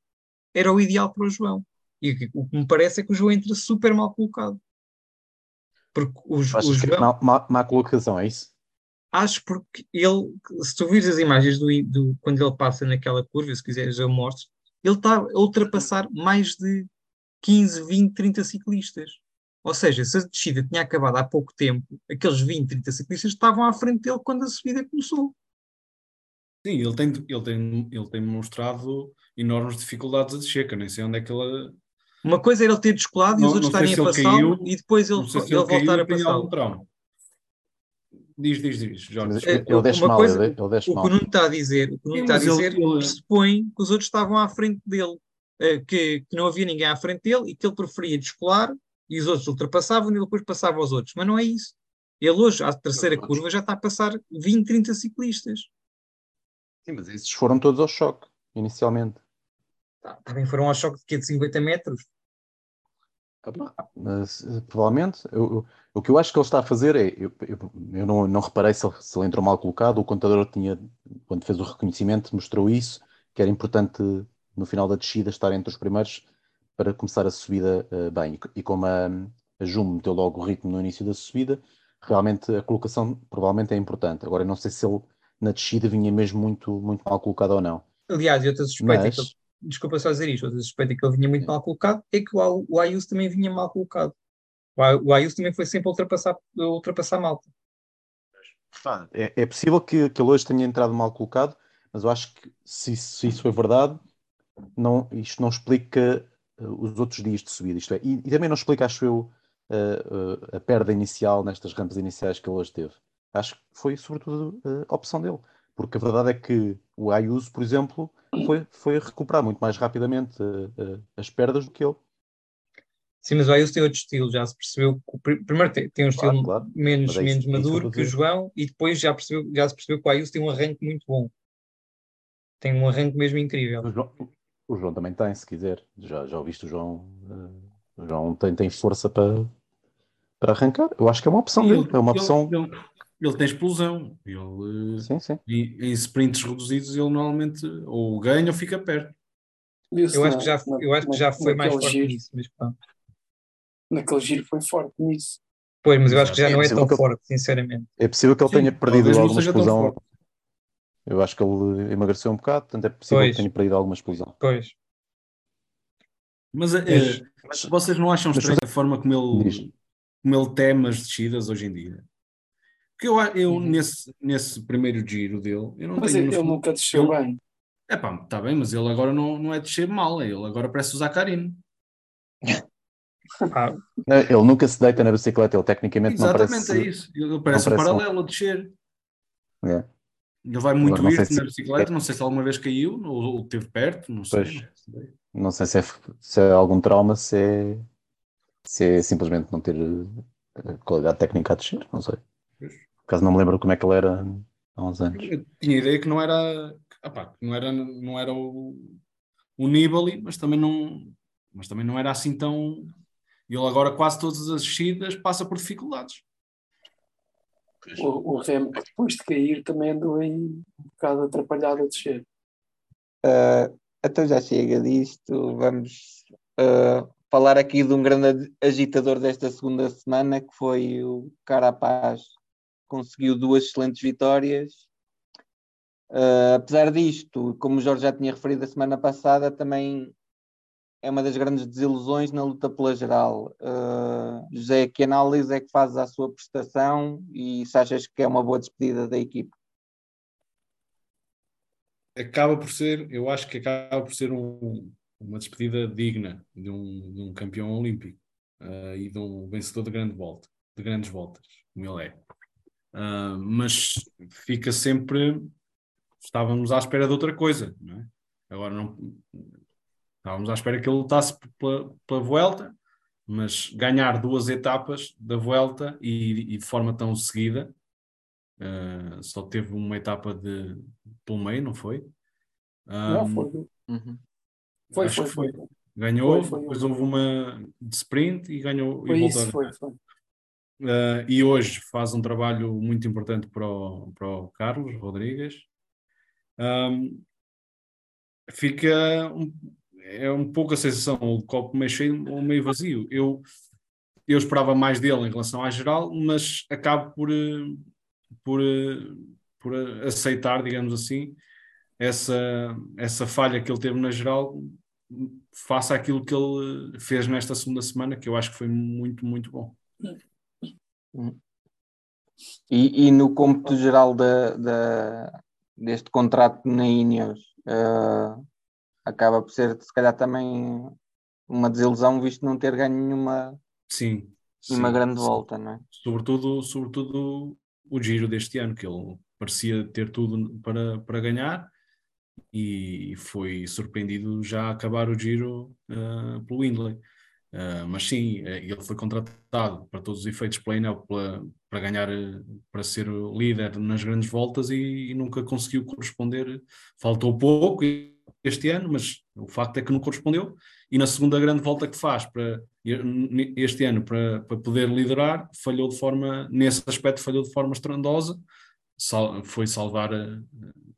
era o ideal para o João. E o que me parece é que o João entra super mal colocado. Porque o, o João. Má, má, má colocação, é isso? Acho porque ele, se tu vires as imagens do, do, quando ele passa naquela curva, se quiseres eu mostro, ele está a ultrapassar mais de 15, 20, 30 ciclistas. Ou seja, se a descida tinha acabado há pouco tempo, aqueles 20, 30 ciclistas estavam à frente dele quando a subida começou. Sim, ele tem, ele tem, ele tem mostrado enormes dificuldades a descer, que nem sei onde é que ele. Uma coisa era ele ter descolado e os outros estarem a passá-lo e depois ele, ele, ele voltar a passar. Diz, diz, diz, Jorge. É, ele deixa uma mal, coisa- ele, deixa O mal. que o Nuno está a dizer, o que o Nuno Sim, está a dizer ele- pressupõe que os outros estavam à frente dele, eh, que, que não havia ninguém à frente dele e que ele preferia descolar e os outros ultrapassavam e depois passava aos outros. Mas não é isso. Ele hoje, à terceira Não, curva, já está a passar 20, 30 ciclistas. Sim, mas esses foram todos ao choque, inicialmente. Tá, também foram ao choque de quê? De 50 metros. Mas, eh, provavelmente, eu- eu- o que eu acho que ele está a fazer é, eu, eu- eu não, não reparei se ele, se ele entrou mal colocado, o contador tinha, quando fez o reconhecimento, mostrou isso, que era importante no final da descida estar entre os primeiros para começar a subida eh, bem. E, e como a, a Jum meteu logo o ritmo no início da subida, realmente a colocação provavelmente é importante. Agora, eu não sei se ele na descida vinha mesmo muito, muito mal colocado ou não. Aliás, e outra suspeita Mas- que ele, desculpa só dizer isto, outra suspeita que ele vinha muito mal colocado é que o, o Ayuso também vinha mal colocado. O, o Ayuso também foi sempre a ultrapassar, a ultrapassar malta. É, é possível que, que ele hoje tenha entrado mal colocado, mas eu acho que se, isso- se isso foi verdade, não, isto não explica eh, os outros dias de subida. Isto é, e, e também não explica, acho eu, eh, eh, a perda inicial nestas rampas iniciais que ele hoje teve. Acho que foi sobretudo a opção dele. Porque a verdade é que o Ayuso, por exemplo, foi, foi recuperar muito mais rapidamente eh, eh, as perdas do que ele. Sim, mas o Ayuso tem outro estilo, já se percebeu. que o pri- Primeiro tem, tem um Claro, estilo claro. menos, Mas é isso- menos é isso eu maduro que o. João e depois já, percebeu, já se percebeu que o Ayuso tem um arranque muito bom. Tem um arranque mesmo incrível. O João, o João também tem, se quiser. Já, já ouviste o João? eh, o João tem, tem força para, para arrancar. Eu acho que é uma opção dele. É uma opção. Ele, tem explosão. Ele, Sim, sim. em, em sprints reduzidos, ele normalmente ou ganha ou fica perto. Eu acho na- que já, na- eu acho que na- já foi mais naquele forte giro, nisso. Mas, pronto. Naquele giro foi forte nisso. Pois, mas eu acho que já É não é tão que ele- forte, sinceramente. É possível que ele Sim, tenha perdido alguma explosão. forte. Eu acho que ele emagreceu um bocado, portanto é possível Pois. que tenha perdido alguma explosão. Pois. Mas, eh, Mas- vocês não acham estranha a forma como ele, Diz. como ele teme as descidas hoje em dia? Porque eu, eu Uhum. nesse, nesse primeiro giro dele, eu não Mas tenho ele, ele nunca desceu ele- bem. É pá, está bem, mas ele agora não, não é descer mal, é ele agora parece usar carino. Ah, Não, Ele nunca se deita na bicicleta, ele tecnicamente não Exatamente, parece. é isso. Ele parece um parece um- paralelo a descer. É. Ele vai muito Agora, não se- na bicicleta, não sei se alguma vez caiu ou, ou esteve perto, não sei. Pois. Não sei se é, se é algum trauma, se é, se é simplesmente não ter eh, qualidade técnica a descer, não sei. Por acaso não me lembro como é que ele era há uns anos. Eu tinha ideia que não era, que não era, não era o, o Nibali, mas também não, mas também não era assim tão. Ele agora quase todas as descidas passa por dificuldades. O, o Remo, depois de cair, também andou aí um bocado atrapalhado a descer. Ah, então já chega disto. Vamos ah, falar aqui de um grande agitador desta segunda semana, que foi o Carapaz. Conseguiu duas excelentes vitórias. Ah, apesar disto, como o Jorge já tinha referido a semana passada, também é uma das grandes desilusões na luta pela geral. Ah, José, que análise é que faz a sua prestação e se achas que é uma boa despedida da equipe? Acaba por ser, eu acho que acaba por ser um- uma despedida digna de um, de um campeão olímpico ah, e de um vencedor de grande volta, de grandes voltas, como ele é. Ah, mas fica sempre. Estávamos à espera de outra coisa, não é? Agora não. Estávamos à espera que ele lutasse pela, pela Vuelta, mas ganhar duas etapas da Vuelta e, e de forma tão seguida, ah, só teve uma etapa de pelo meio, não foi? Não, Ah, foi. Foi, acho foi, que foi. foi. Ganhou, Foi, foi. depois houve uma de sprint e ganhou Foi e voltou isso, foi, foi. Uh, e hoje faz um trabalho muito importante para o, para o Carlos Rodrigues. Um, fica um, é um pouco a sensação, o copo meio cheio ou meio vazio. Eu, eu esperava mais dele em relação à geral, mas acabo por, eh, por, eh, por aceitar, digamos assim, essa, essa falha que ele teve na geral faça aquilo que ele fez nesta segunda semana, que eu acho que foi muito, muito bom. E, e no cômputo geral da, da- deste contrato na Ineos, eh, acaba por ser, se calhar, também uma desilusão, visto não ter ganho nenhuma, Sim. nenhuma sim, grande sim. volta, não é? Sobretudo, sobretudo o giro deste ano, que ele parecia ter tudo para, para ganhar e foi surpreendido já a acabar o giro uh, pelo Windley. Uh, mas sim, eh, ele foi contratado para todos os efeitos pela para ganhar, para ser líder nas grandes voltas e, e, nunca conseguiu corresponder. Faltou pouco este ano, mas o facto é que não correspondeu. E na segunda grande volta que faz para este ano para, para poder liderar, falhou de forma, nesse aspecto, falhou de forma estrondosa. Sal, foi salvar uh,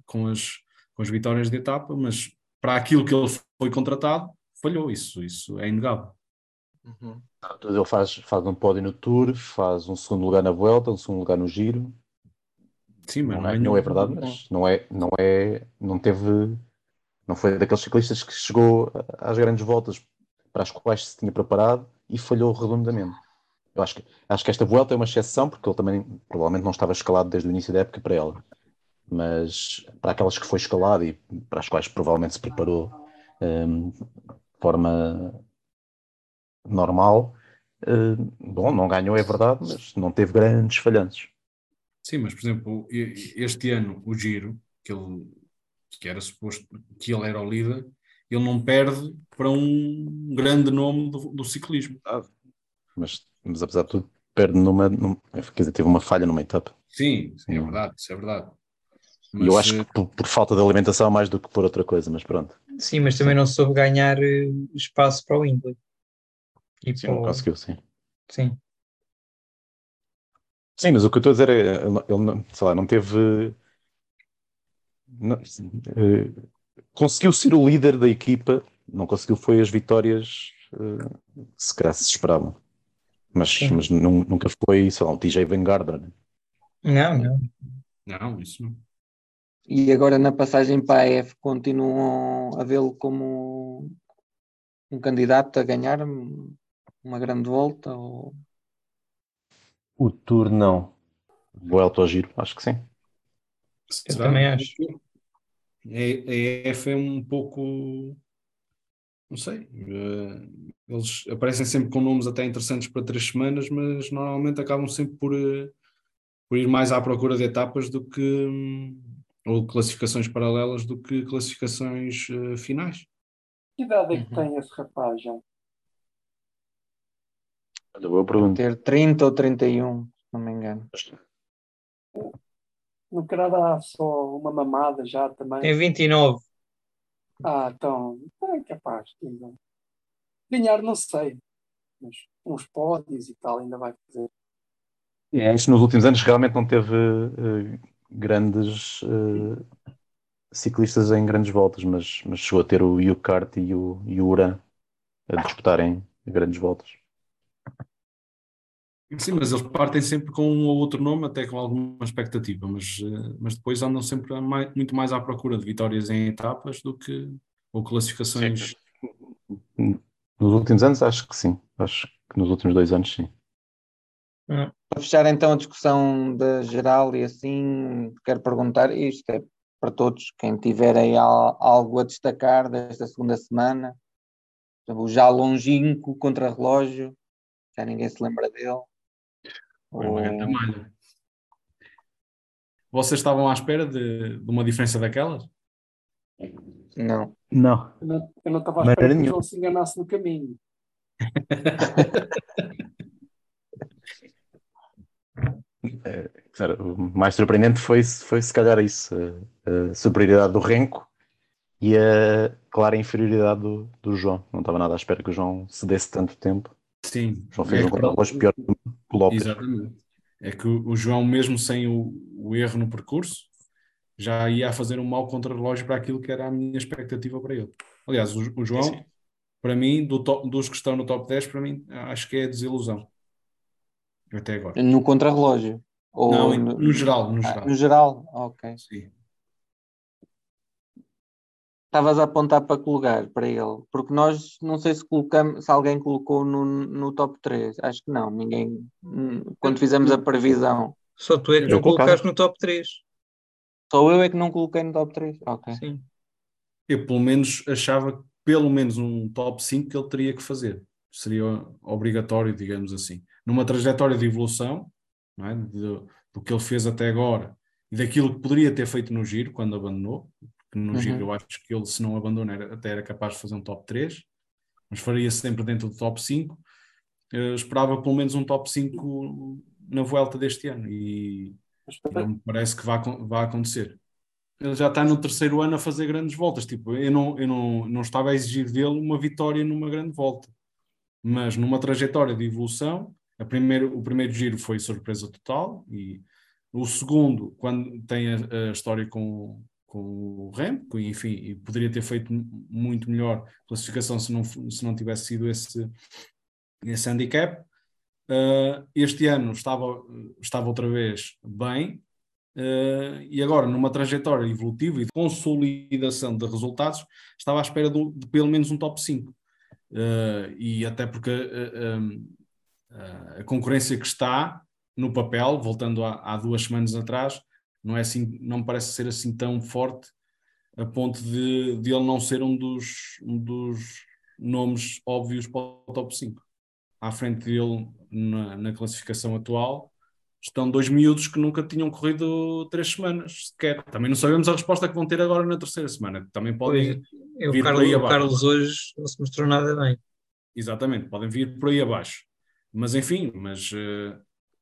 com as, com as vitórias de etapa, mas para aquilo que ele foi contratado, falhou. Isso, isso é inegável. Uhum. Ele faz, faz um pódio no Tour, faz um segundo lugar na Vuelta, um segundo lugar no Giro. Sim, mas não, é, não é verdade, mas não é, não é, não teve, não foi daqueles ciclistas que chegou às grandes voltas para as quais se tinha preparado e falhou redondamente. Eu acho que, acho que esta Vuelta é uma exceção porque ele também provavelmente não estava escalado desde o início da época para ela. Mas para aquelas que foi escalado e para as quais provavelmente se preparou um, de forma normal. Uh, bom, não ganhou, é verdade, mas não teve grandes falhanços. Sim, mas por exemplo, este ano o Giro, que ele que era suposto que ele era o líder, ele não perde para um grande nome do, do ciclismo. Ah, mas, mas apesar de tudo, perde numa, numa. Quer dizer, teve uma falha numa etapa. Sim, sim é verdade, isso é verdade. Mas, eu acho que eh, por, por, falta de alimentação mais do que por outra coisa, mas pronto. Sim, mas também não soube ganhar eh, espaço para o Windley. E sim, não conseguiu, sim. Sim. Sim, mas o que eu estou a dizer é, ele, não, sei lá, não teve. Não, uh, conseguiu ser o líder da equipa, não conseguiu foi as vitórias uh, se calhar se esperavam. Mas, mas nunca foi, sei lá, um TJ Vanguard. Né? Não, não. Não, isso não. E agora na passagem para a F continuam a vê-lo como um candidato a ganhar uma grande volta? Ou... O Tour não. Volta ao giro, acho que sim. Eu Será? também acho. A, a EF é um pouco. Não sei. Eh, eles aparecem sempre com nomes até interessantes para três semanas, mas normalmente acabam sempre por, eh, por ir mais à procura de etapas do que. ou classificações paralelas do que classificações uh, finais. Que idade é que uhum. tem esse rapaz já? Olha, boa pergunta. Ter 30 ou 31, se não me engano. No Canadá há só uma mamada já também. Tem 29. Ah, então, é capaz. Ainda. Ganhar não sei, mas uns pódios e tal ainda vai fazer. É, isto nos últimos anos realmente não teve uh, grandes uh, ciclistas em grandes voltas, mas, mas chegou a ter o Yukart e o, e o Uran a disputarem grandes voltas. Sim, mas eles partem sempre com um ou outro nome, até com alguma expectativa, mas, eh, mas depois andam sempre mais, muito mais à procura de vitórias em etapas do que ou classificações. Sim. Nos últimos anos, acho que sim. Acho que nos últimos dois anos, sim. Hum. Para fechar então a discussão da geral e assim, quero perguntar, isto é para todos, quem tiver aí algo a destacar desta segunda semana, o já longínquo contra-relógio, já ninguém se lembra dele. Foi uma grande malha. Vocês estavam à espera de, de uma diferença daquelas? Não. Não. Eu não, estava à espera que o João se enganasse no caminho. é, claro, o mais surpreendente foi, foi se calhar isso, a, a, superioridade do Renko e a clara inferioridade do, do João. Não estava nada à espera que o João se desse tanto tempo. Sim. João fez é um relógio pior que o Lopes. Exatamente. É que o, João, mesmo sem o, o, erro no percurso, já ia a fazer um mau contra-relógio para aquilo que era a minha expectativa para ele. Aliás, o, o João, sim, para mim, do top, dos que estão no top 10, para mim, acho que é desilusão. Até agora. No contra-relógio? Não, no, no, geral. No geral, ah, no geral? ok. Sim estavas a apontar para que lugar para ele? Porque nós não sei se colocamos, se alguém colocou no, no top 3. Acho que não, ninguém. Quando fizemos a previsão. Só tu é que não colocaste no top 3. Só eu é que não coloquei no top 3. Ok. Sim. Eu pelo menos achava que pelo menos um top 5 que ele teria que fazer. Seria obrigatório, digamos assim. Numa trajetória de evolução, é? do que ele fez até agora e daquilo que poderia ter feito no giro quando abandonou, porque no Uhum. giro eu acho que ele, se não abandona, era- até era capaz de fazer um top 3, mas faria sempre dentro do top 5. Eu esperava pelo menos um top 5 na volta deste ano e não me parece que vá, vá acontecer. Ele já está no terceiro ano a fazer grandes voltas. Tipo, eu não, eu não, não estava a exigir dele uma vitória numa grande volta, mas numa trajetória de evolução. A primeiro, o primeiro giro foi surpresa total, e o segundo, quando tem a, a história com, com o Remco, e, enfim, poderia ter feito muito melhor classificação se não, se não tivesse sido esse, esse handicap. Uh, este ano estava, estava outra vez bem, uh, e agora numa trajetória evolutiva e de consolidação de resultados, estava à espera de, pelo menos um top 5. Uh, e até porque a concorrência que está no papel, voltando há duas semanas atrás, não, é assim, não me parece ser assim tão forte a ponto de, de ele não ser um dos, um dos nomes óbvios para o top 5 à frente dele na, na classificação atual estão dois miúdos que nunca tinham corrido três semanas sequer. Também não sabemos a resposta que vão ter agora na terceira semana. Também podem, o, vir por Carlos, aí o abaixo. Carlos hoje não se mostrou nada bem. exatamente, podem vir por aí abaixo. Mas enfim, mas eh,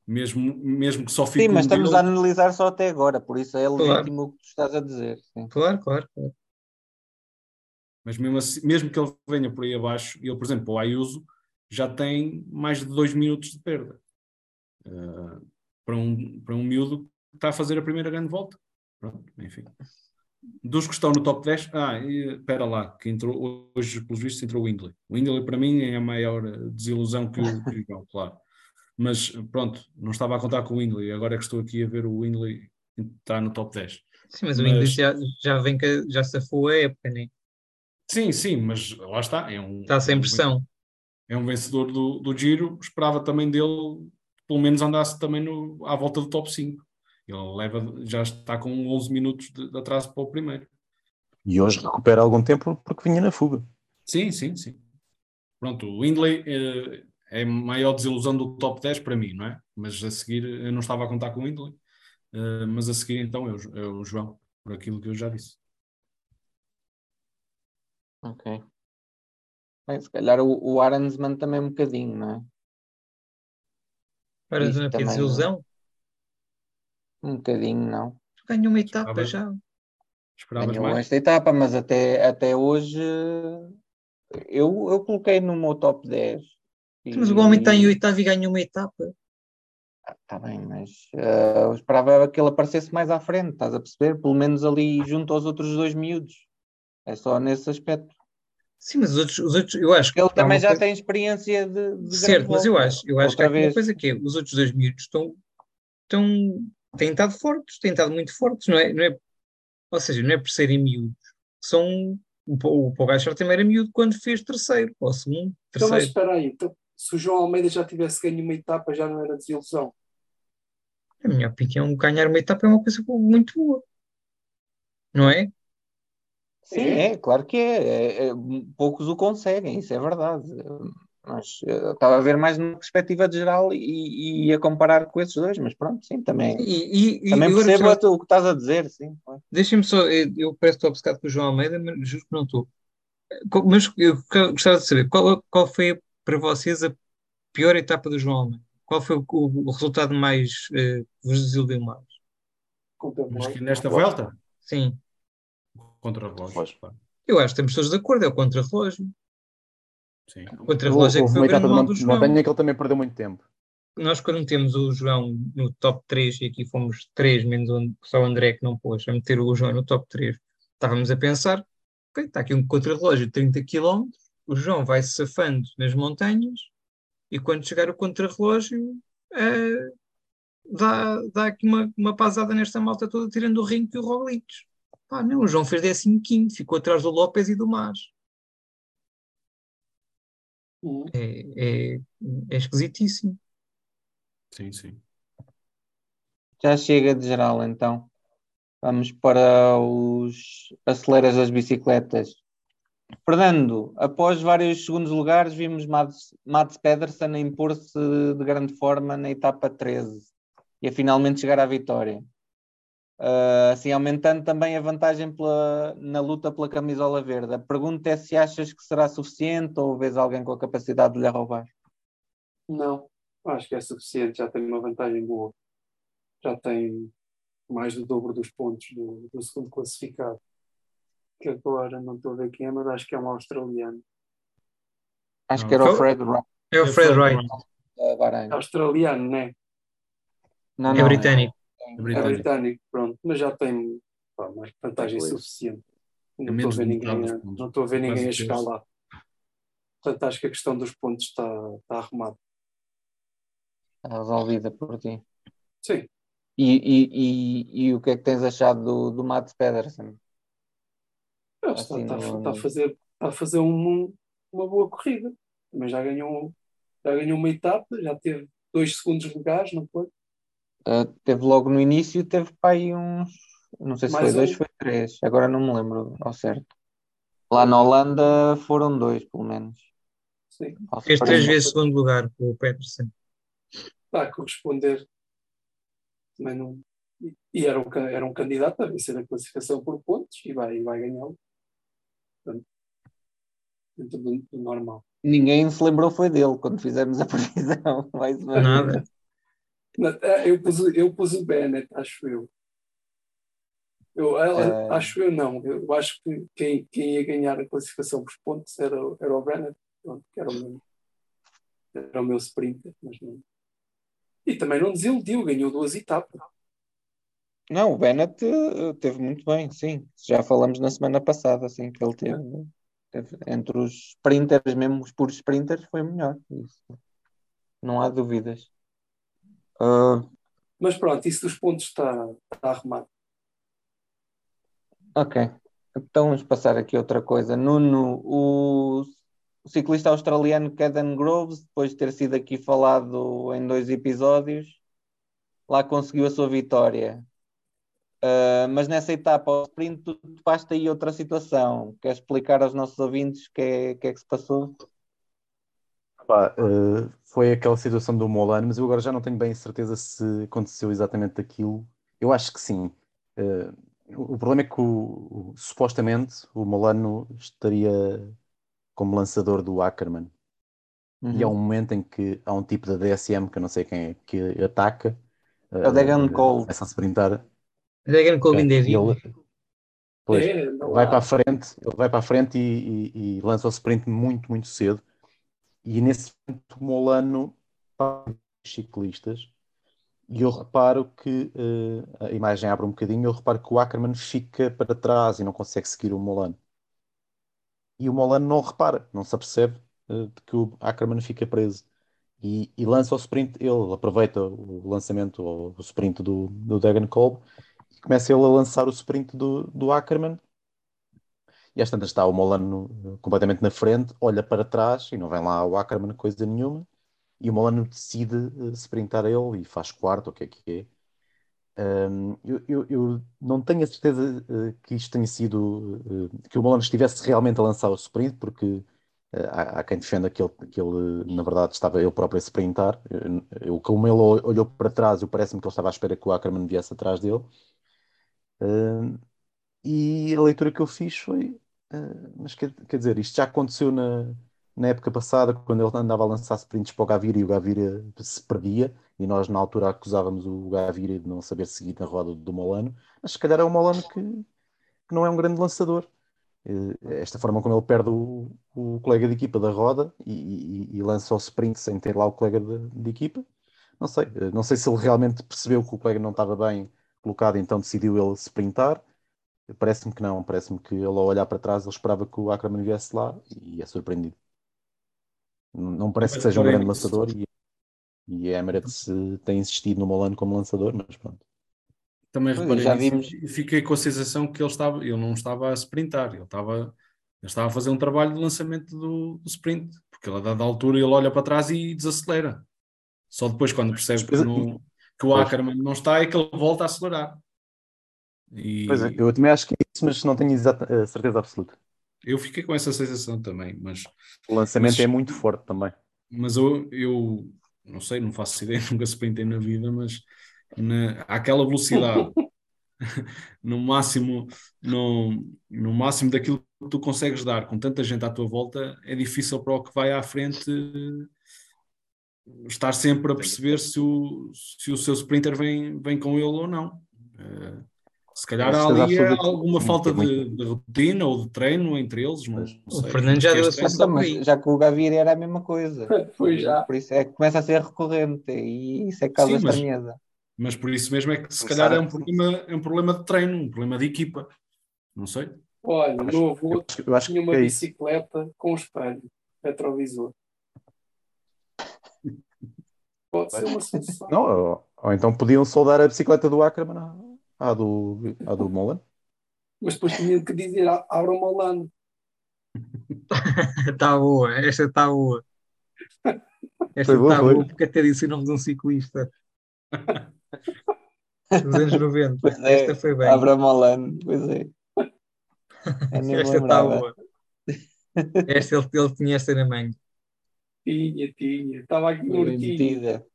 mesmo, mesmo que só fique Sim, mas um estamos a deles- analisar só até agora, por isso é Claro. legítimo o que tu estás a dizer. Sim. Claro, claro. claro. mas mesmo, assim- mesmo que ele venha por aí abaixo, ele, por exemplo, o Ayuso já tem mais de dois minutos de perda Eh, para, um, para um miúdo que está a fazer a primeira grande volta. Pronto, enfim. Dos que estão no top 10, ah, espera lá, que entrou, hoje, pelos vistos, entrou o Windley. O Windley, para mim, é a maior desilusão que o João, claro. Mas pronto, não estava a contar com o Windley, agora é que estou aqui a ver o Windley está no top 10. Sim, mas o Mas- Inglês já, já vem que já safou a época, né? Sim, sim, mas lá está. É um, Está sem é um pressão. é um vencedor do, do Giro, esperava também dele, pelo menos andasse também no, à volta do top 5. Ele leva, já está com 11 minutos de, de atraso para o primeiro. E hoje recupera algum tempo porque vinha na fuga. Sim, sim, sim. Pronto, o Windley eh, é a maior desilusão do top 10 para mim, não é? Mas a seguir, eu não estava a contar com o Windley, eh, mas a seguir então é o, Jo- é o João, por aquilo que eu já disse. Ok. Bem, se calhar o, o Aransman também um bocadinho, não é? Para Isso não ter também, desilusão. Um bocadinho, não. Ganhou uma etapa bem. já. Esperavas Ganhou mais? esta etapa, mas até, até hoje eu, eu coloquei no meu top 10. Mas o homem está em oitavo e ganha uma etapa. Está bem, mas eh, eu esperava que ele aparecesse mais à frente, estás a perceber? Pelo menos ali junto aos outros dois miúdos. É só nesse aspecto. Sim, mas os outros, os outros eu acho que Ele também já coisa- tem experiência de. de Certo, mas eu acho, eu acho que Outra há uma vez. coisa que é, os outros dois miúdos estão, estão, têm estado fortes, têm estado muito fortes, não é, não é, ou seja, não é por serem miúdos, são, o, Pogacar também era miúdo quando fez terceiro, ou segundo, Então, mas terceiro. espera aí, então, se o João Almeida já tivesse ganho uma etapa, já não era desilusão. Na minha opinião, ganhar uma etapa é uma coisa muito boa, não é? Sim, é, claro que é. É, é, Poucos o conseguem, isso é verdade. Mas eh, eu estava a ver mais numa perspectiva de geral e, e a comparar com esses dois, mas pronto, sim, também, E, e, e também agora percebo o que estás a dizer, sim. Deixem-me só, eu, eu parece que estou obcecado com o João Almeida, mas juro que não estou. Mas eu gostava de saber qual, qual foi para vocês a pior etapa do João Almeida? Qual foi o, o resultado mais que vos desiludeu mais? Mas que nesta volta, Sim, contra o relógio. Relógio. claro. eu acho que estamos todos de acordo, é o contra-relógio. Sim. O contra-relógio é que foi o grande mal do João. montanha que ele também perdeu muito tempo. Nós quando metemos o João no top 3, e aqui fomos 3, menos o- só o André que não pôs, a meter o João no top 3, estávamos a pensar, ok, está aqui um contra-relógio de 30 km, o João vai se safando nas montanhas, e quando chegar o contra-relógio, eh, dá, dá aqui uma, uma pasada nesta malta toda, tirando o Rinco e o Roglic. Pá, não, o João fez 15 ficou atrás do López e do Mas. Uhum. É, é, é esquisitíssimo. Sim, sim. Já chega de geral, então. Vamos para os aceleras das bicicletas. Fernando, após vários segundos lugares, vimos Mats, Mats Pedersen impor-se de grande forma na etapa 13. e a finalmente chegar à vitória. Uh, assim aumentando também a vantagem pela, na luta pela camisola verde. A pergunta é se achas que será suficiente ou vês alguém com a capacidade de lhe roubar? Não, acho que é suficiente, já tem uma vantagem boa. Já tem mais do dobro dos pontos do, do segundo classificado. Que agora não estou a ver quem é, mas acho que é um australiano. Acho Não, que era o? Fred Wright. É o Fred Wright, Bahrein. Australiano, né? Não, é não, britânico. É É britânico. britânico, pronto, mas já tem pá, mais vantagem suficiente. É Não estou a ver ninguém, a- não estou a ver ninguém a chegar lá. Portanto, acho que a questão dos pontos está, está arrumada. Está resolvida por ti. Sim, E, e, e, e o que é que tens achado do, do Matt Pedersen? Está, Assim, está, no- está a fazer, está a fazer um- uma boa corrida. Também já ganhou, já ganhou uma etapa, já teve dois segundos legais, não foi? Uh, teve logo no início, teve para aí uns. Não sei se Mais foi dois, um. foi três. Agora não me lembro ao certo. Lá na Holanda foram dois, pelo menos. Sim, Ao Fez três vezes segundo lugar com o Peterson. está a corresponder. Também não, e- era um, era um candidato a vencer a classificação por pontos e vai, e vai ganhá-lo. Portanto, Dentro do, do normal. Ninguém se lembrou foi dele quando fizemos a previsão. Mais uma Nada. é, Eu pus, o- eu pus o Bennett, acho eu. Eu ela- É. acho eu não. Eu acho que quem, quem ia ganhar a classificação por pontos era, o- era o Bennett, pronto, que era o meu, era o meu sprinter, mas não. E também não desiludiu, ganhou duas etapas. Não, o Bennett uh, teve muito bem, sim. Já falamos na semana passada, assim, que ele teve, teve- entre os sprinters, mesmo os puros sprinters, foi melhor. Isso. Não há dúvidas. Uh, Mas pronto, isso dos pontos está, está arrumado. Ok, então vamos passar aqui outra coisa. Nuno, o, o ciclista australiano Caden Groves, depois de ter sido aqui falado em dois episódios, lá conseguiu a sua vitória. Ah, mas nessa etapa, ao sprint, tu topaste aí outra situação. Queres explicar aos nossos ouvintes o que é, que é que se passou? Pá, eh, foi aquela situação do Molano, mas eu agora já não tenho bem certeza se aconteceu exatamente aquilo. Eu acho que sim. Eh, o problema é que o- o- supostamente o Molano estaria como lançador do Ackerman. E há Uhum. um momento em que há um tipo da DSM que eu não sei quem é que ataca. É o Degan Cole. Começa a sprintar. Dragon Colvin E David. ele, pois, É, vai para a frente, ele vai para a frente e, e- e lança o sprint muito, muito cedo. E nesse momento o Molano para os ciclistas e eu reparo que eh, a imagem abre um bocadinho, eu reparo que o Ackerman fica para trás e não consegue seguir o Molano. E o Molano não repara, não se apercebe de que o Ackerman fica preso. E, e lança o sprint, ele aproveita o lançamento, ou o sprint do, do Degan Kolb começa ele a lançar o sprint do, do Ackerman. E às tantas está o Molano completamente na frente, olha para trás e não vem lá o Ackerman coisa nenhuma. E o Molano decide eh, sprintar ele e faz quarto, o que é que é. Um, eu, eu- eu não tenho a certeza eh, que isto tenha sido eh, que o Molano estivesse realmente a lançar o sprint, porque eh, há, há quem defenda que ele, que ele, na verdade, estava ele próprio a sprintar. Eu, eu- como ele olhou para trás, eu parece-me que ele estava à espera que o Ackerman viesse atrás dele. Um, e a leitura que eu fiz foi, eh, mas quer, quer dizer, isto já aconteceu na, na época passada, quando ele andava a lançar sprints para o Gaviria e o Gaviria se perdia, e nós na altura acusávamos o Gaviria de não saber seguir na roda do Molano, mas se calhar é o Molano que, que não é um grande lançador. Eh, Esta forma como ele perde o, o colega de equipa da roda e, e- e lança o sprint sem ter lá o colega de, de equipa, não sei. Eh, Não sei se ele realmente percebeu que o colega não estava bem colocado, então decidiu ele sprintar. Parece-me que não, parece-me que ele ao olhar para trás ele esperava que o Ackerman viesse lá e é surpreendido. Não parece que Mas seja um grande lançador e, e a Emirates eh, tem insistido no Molano como lançador, mas pronto. Também reparei já vimos. e fiquei com a sensação que ele estava, ele não estava a sprintar, ele estava, ele estava a fazer um trabalho de lançamento do, do sprint, porque ele a dada altura ele olha para trás e desacelera. Só depois, quando percebe que, não- que o Pois. Ackerman não está, é que ele volta a acelerar. E Pois é, eu também acho que é isso, mas não tenho exata, eh, certeza absoluta. eu fiquei com essa sensação também, mas, O lançamento Mas- é muito forte também. mas eu, eu não sei, não faço ideia, nunca sprintei na vida, mas na, àquela velocidade, no máximo, no, no máximo daquilo que tu consegues dar com tanta gente à tua volta, é difícil para o que vai à frente estar sempre a perceber se o, se o seu sprinter vem, vem com ele ou não. Uh, se calhar há ali alguma falta de, de, rotina ou de treino entre eles. Não, não o Fernando já deu a mas já com o Gavir era a mesma coisa. Foi já. Por isso é que começa a ser recorrente e isso é causa Sim, estranheza. Mas por isso mesmo é que se calhar é um, problema, é um problema de treino, um problema de equipa. Não sei. Olha, o meu avô Eu acho tinha que uma é isso. bicicleta com espelho, retrovisor. Pode ser uma solução. Não, ou, ou então podiam soldar a bicicleta do Ackerman à, à do, à do Molan. Mas depois tinha que dizer, "Ah, abra uma lana. Está boa, esta está boa. Esta Foi boa, está foi. boa porque até disse o nome de um ciclista. Dos anos 90. Pois é, Esta foi bem. Abra Molano, pois é. Esta está boa. Esta ele, ele tinha esta na manga. Tinha, tinha. Estava aqui metida.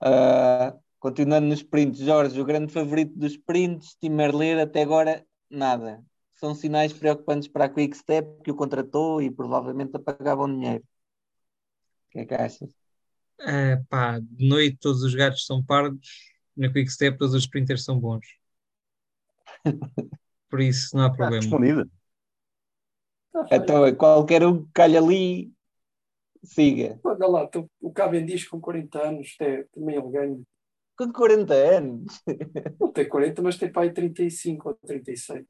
Ah, continuando nos sprints, Jorge, o grande favorito dos sprints, Tim até agora nada. São sinais preocupantes para a Quick Step que o contratou e provavelmente apagavam dinheiro. O que é que achas? Ah, pá, de noite todos os gatos são pardos, na Quick Step todos os sprinters são bons. Por isso não há Está problema. respondida. Tá feito. Então, qualquer um que calhe ali, siga. Olha lá, o Cavendish com 40 anos, é, também ele ganha. Com 40 anos. Não tem 40, mas tem pai 35 ou 36.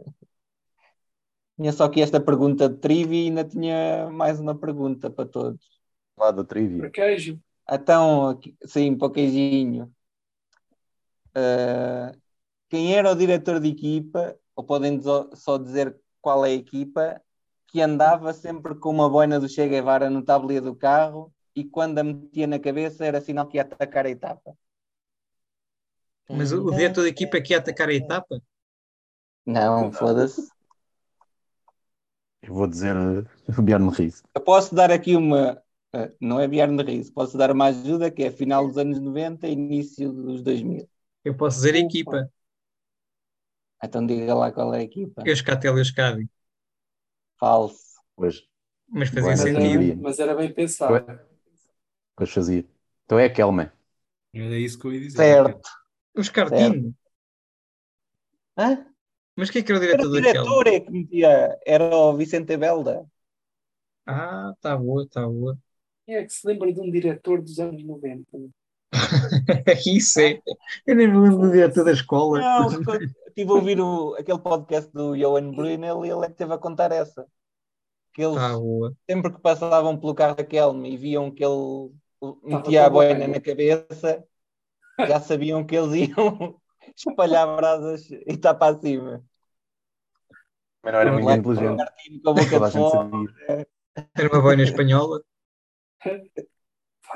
Tinha só aqui esta pergunta de trivia e ainda tinha mais uma pergunta para todos. Lá da trivia. Para queijo. Então, aqui- sim, para o queijinho. Ah, quem era o diretor de equipa, ou podem só dizer qual é a equipa, que andava sempre com uma boina do Che Guevara no tabuleiro do carro e quando a metia na cabeça era sinal que ia atacar a etapa. Mas o, diretor da equipa que ia atacar a etapa? Não, foda-se. Eu vou dizer uh, Bjorn Ries. Eu posso dar aqui uma. ah, Não é Bjarne Riso, posso dar uma ajuda que é final dos anos 90 e início dos 2000. Eu posso dizer a equipa. Então diga lá qual é a equipa. Euscatel Euskadi. Falso. Pois, Mas fazia Mas sentido. Era, mas era bem pensado. pois fazia. Então é a Kelman. Era isso que eu ia dizer. Certo. Euskartino. Hã? Mas quem é que era o Era diretor o daquele? diretor é que metia. Era o Vicente Belda. Ah, tá boa, tá boa. Quem é que se lembra de um diretor dos anos 90? Isso é. Eu nem me lembro do diretor da escola. Não, estive a ouvir o- aquele podcast do Johan Brunel e ele é que teve a contar essa. Que eles, boa. sempre que passavam pelo carro da Kelme e viam que ele metia a boina boina. na cabeça, já sabiam que eles iam espalhar brasas e estar para cima. Mas não era muito inteligente. Toda. Era uma boina espanhola.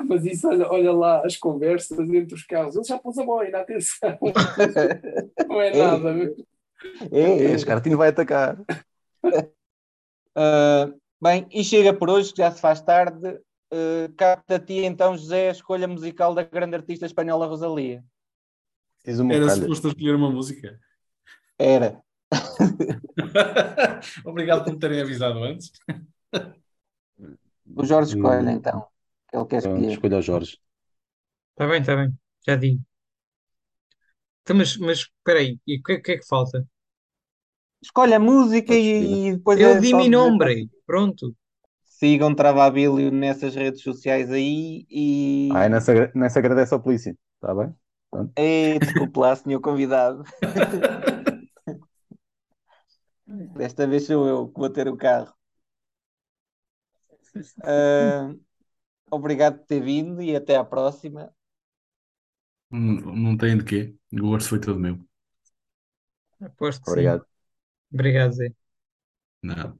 Mas isso, olha, olha lá as conversas entre os carros. Ele já pôs a boina, atenção. Não é nada. É, é. Este Cartino vai atacar. Ah, bem, e chega por hoje, que já se faz tarde. Uh, Capta a ti então, José, a escolha musical da grande artista espanhola Rosalia. Era suposto escolher uma música. Era. Obrigado por me terem avisado antes. O Jorge escolhe Hum. então. Que ele quer Então, escolher. escolha o Jorge. Tá bem, tá bem. Já digo. Então, mas, mas espera aí. E o que, que é que falta? Escolhe a música e, e depois Eu é di só mi dizer- nombre. Pronto. Sigam Travabilio nessas redes sociais aí e. Ai, não se, agra- não se agradece ao polícia. Está bem? Ei, desculpe lá, senhor convidado. Desta vez sou eu que vou ter o carro. Ah, obrigado por ter vindo e até à próxima. Não, não tem de quê. O gosto foi todo meu. Aposto que sim. Obrigado. Obrigado, Zé. Nada.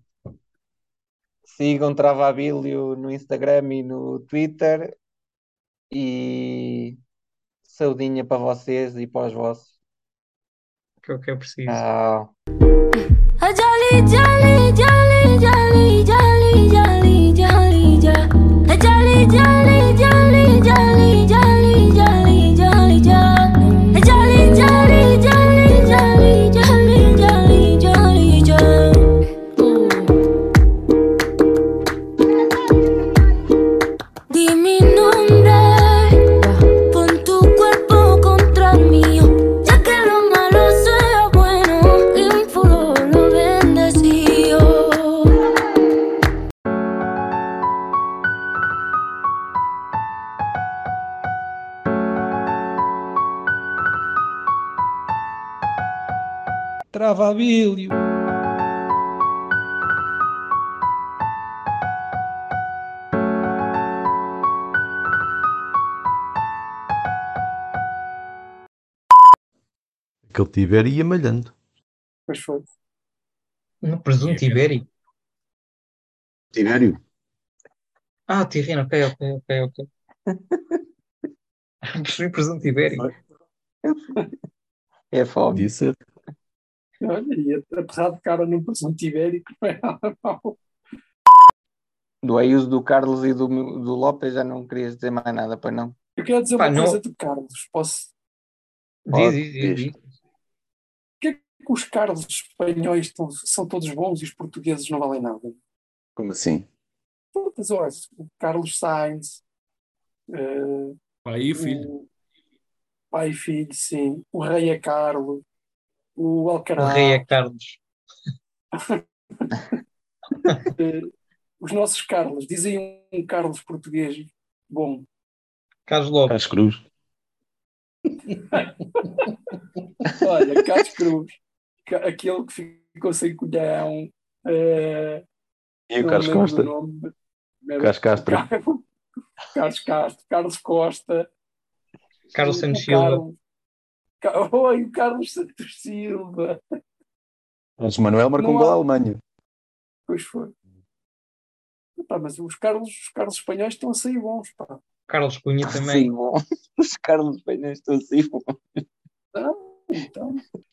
Sigam Travabilio no Instagram e no Twitter. E saudinha para vocês e para os vossos. Que é o que eu preciso. Tchau. A jolly, jolly, jolly, jolly. Travabilho. Que ele tiver ia malhando. Pois foi. No presunto ibérico. Tibério? Ah, terrino, ok, ok, ok, ok. Percebi presunto ibérico. É fome. Disse. Olha, e aterrar de cara num presunto ibérico não é nada mau. Do Ayuso, do Carlos e do, do Lopes já não querias dizer mais nada, pois não? Eu quero dizer Pá, uma não- coisa do Carlos. Posso? Diz, diz, diz, diz. Porquê é que os Carlos espanhóis estão- são todos bons e os portugueses não valem nada? Como assim? Todas, olha, o Carlos Sainz, eh, Pai e filho. o pai e filho, sim, o Rei é Carlos, o O Alcaraz, rei é Carlos. os nossos Carlos, dizem um Carlos português bom. Carlos Lopes. Carlos Cruz. Olha, Carlos Cruz, aquele que ficou sem colhão, eh, E o Carlos Costa. nome. Carlos Castro. Carlos Castro, Carlos Costa, Carlos o Santos Silva. Oi, o Carlos Santos Silva. Carlos Manuel marcou Não um gol há- à Alemanha. Pois foi. Pá, mas os Carlos, os Carlos espanhóis estão a sair bons, pá. Carlos Cunha também. Sim, bom. Os Carlos Penhas estão assim, bom. Então,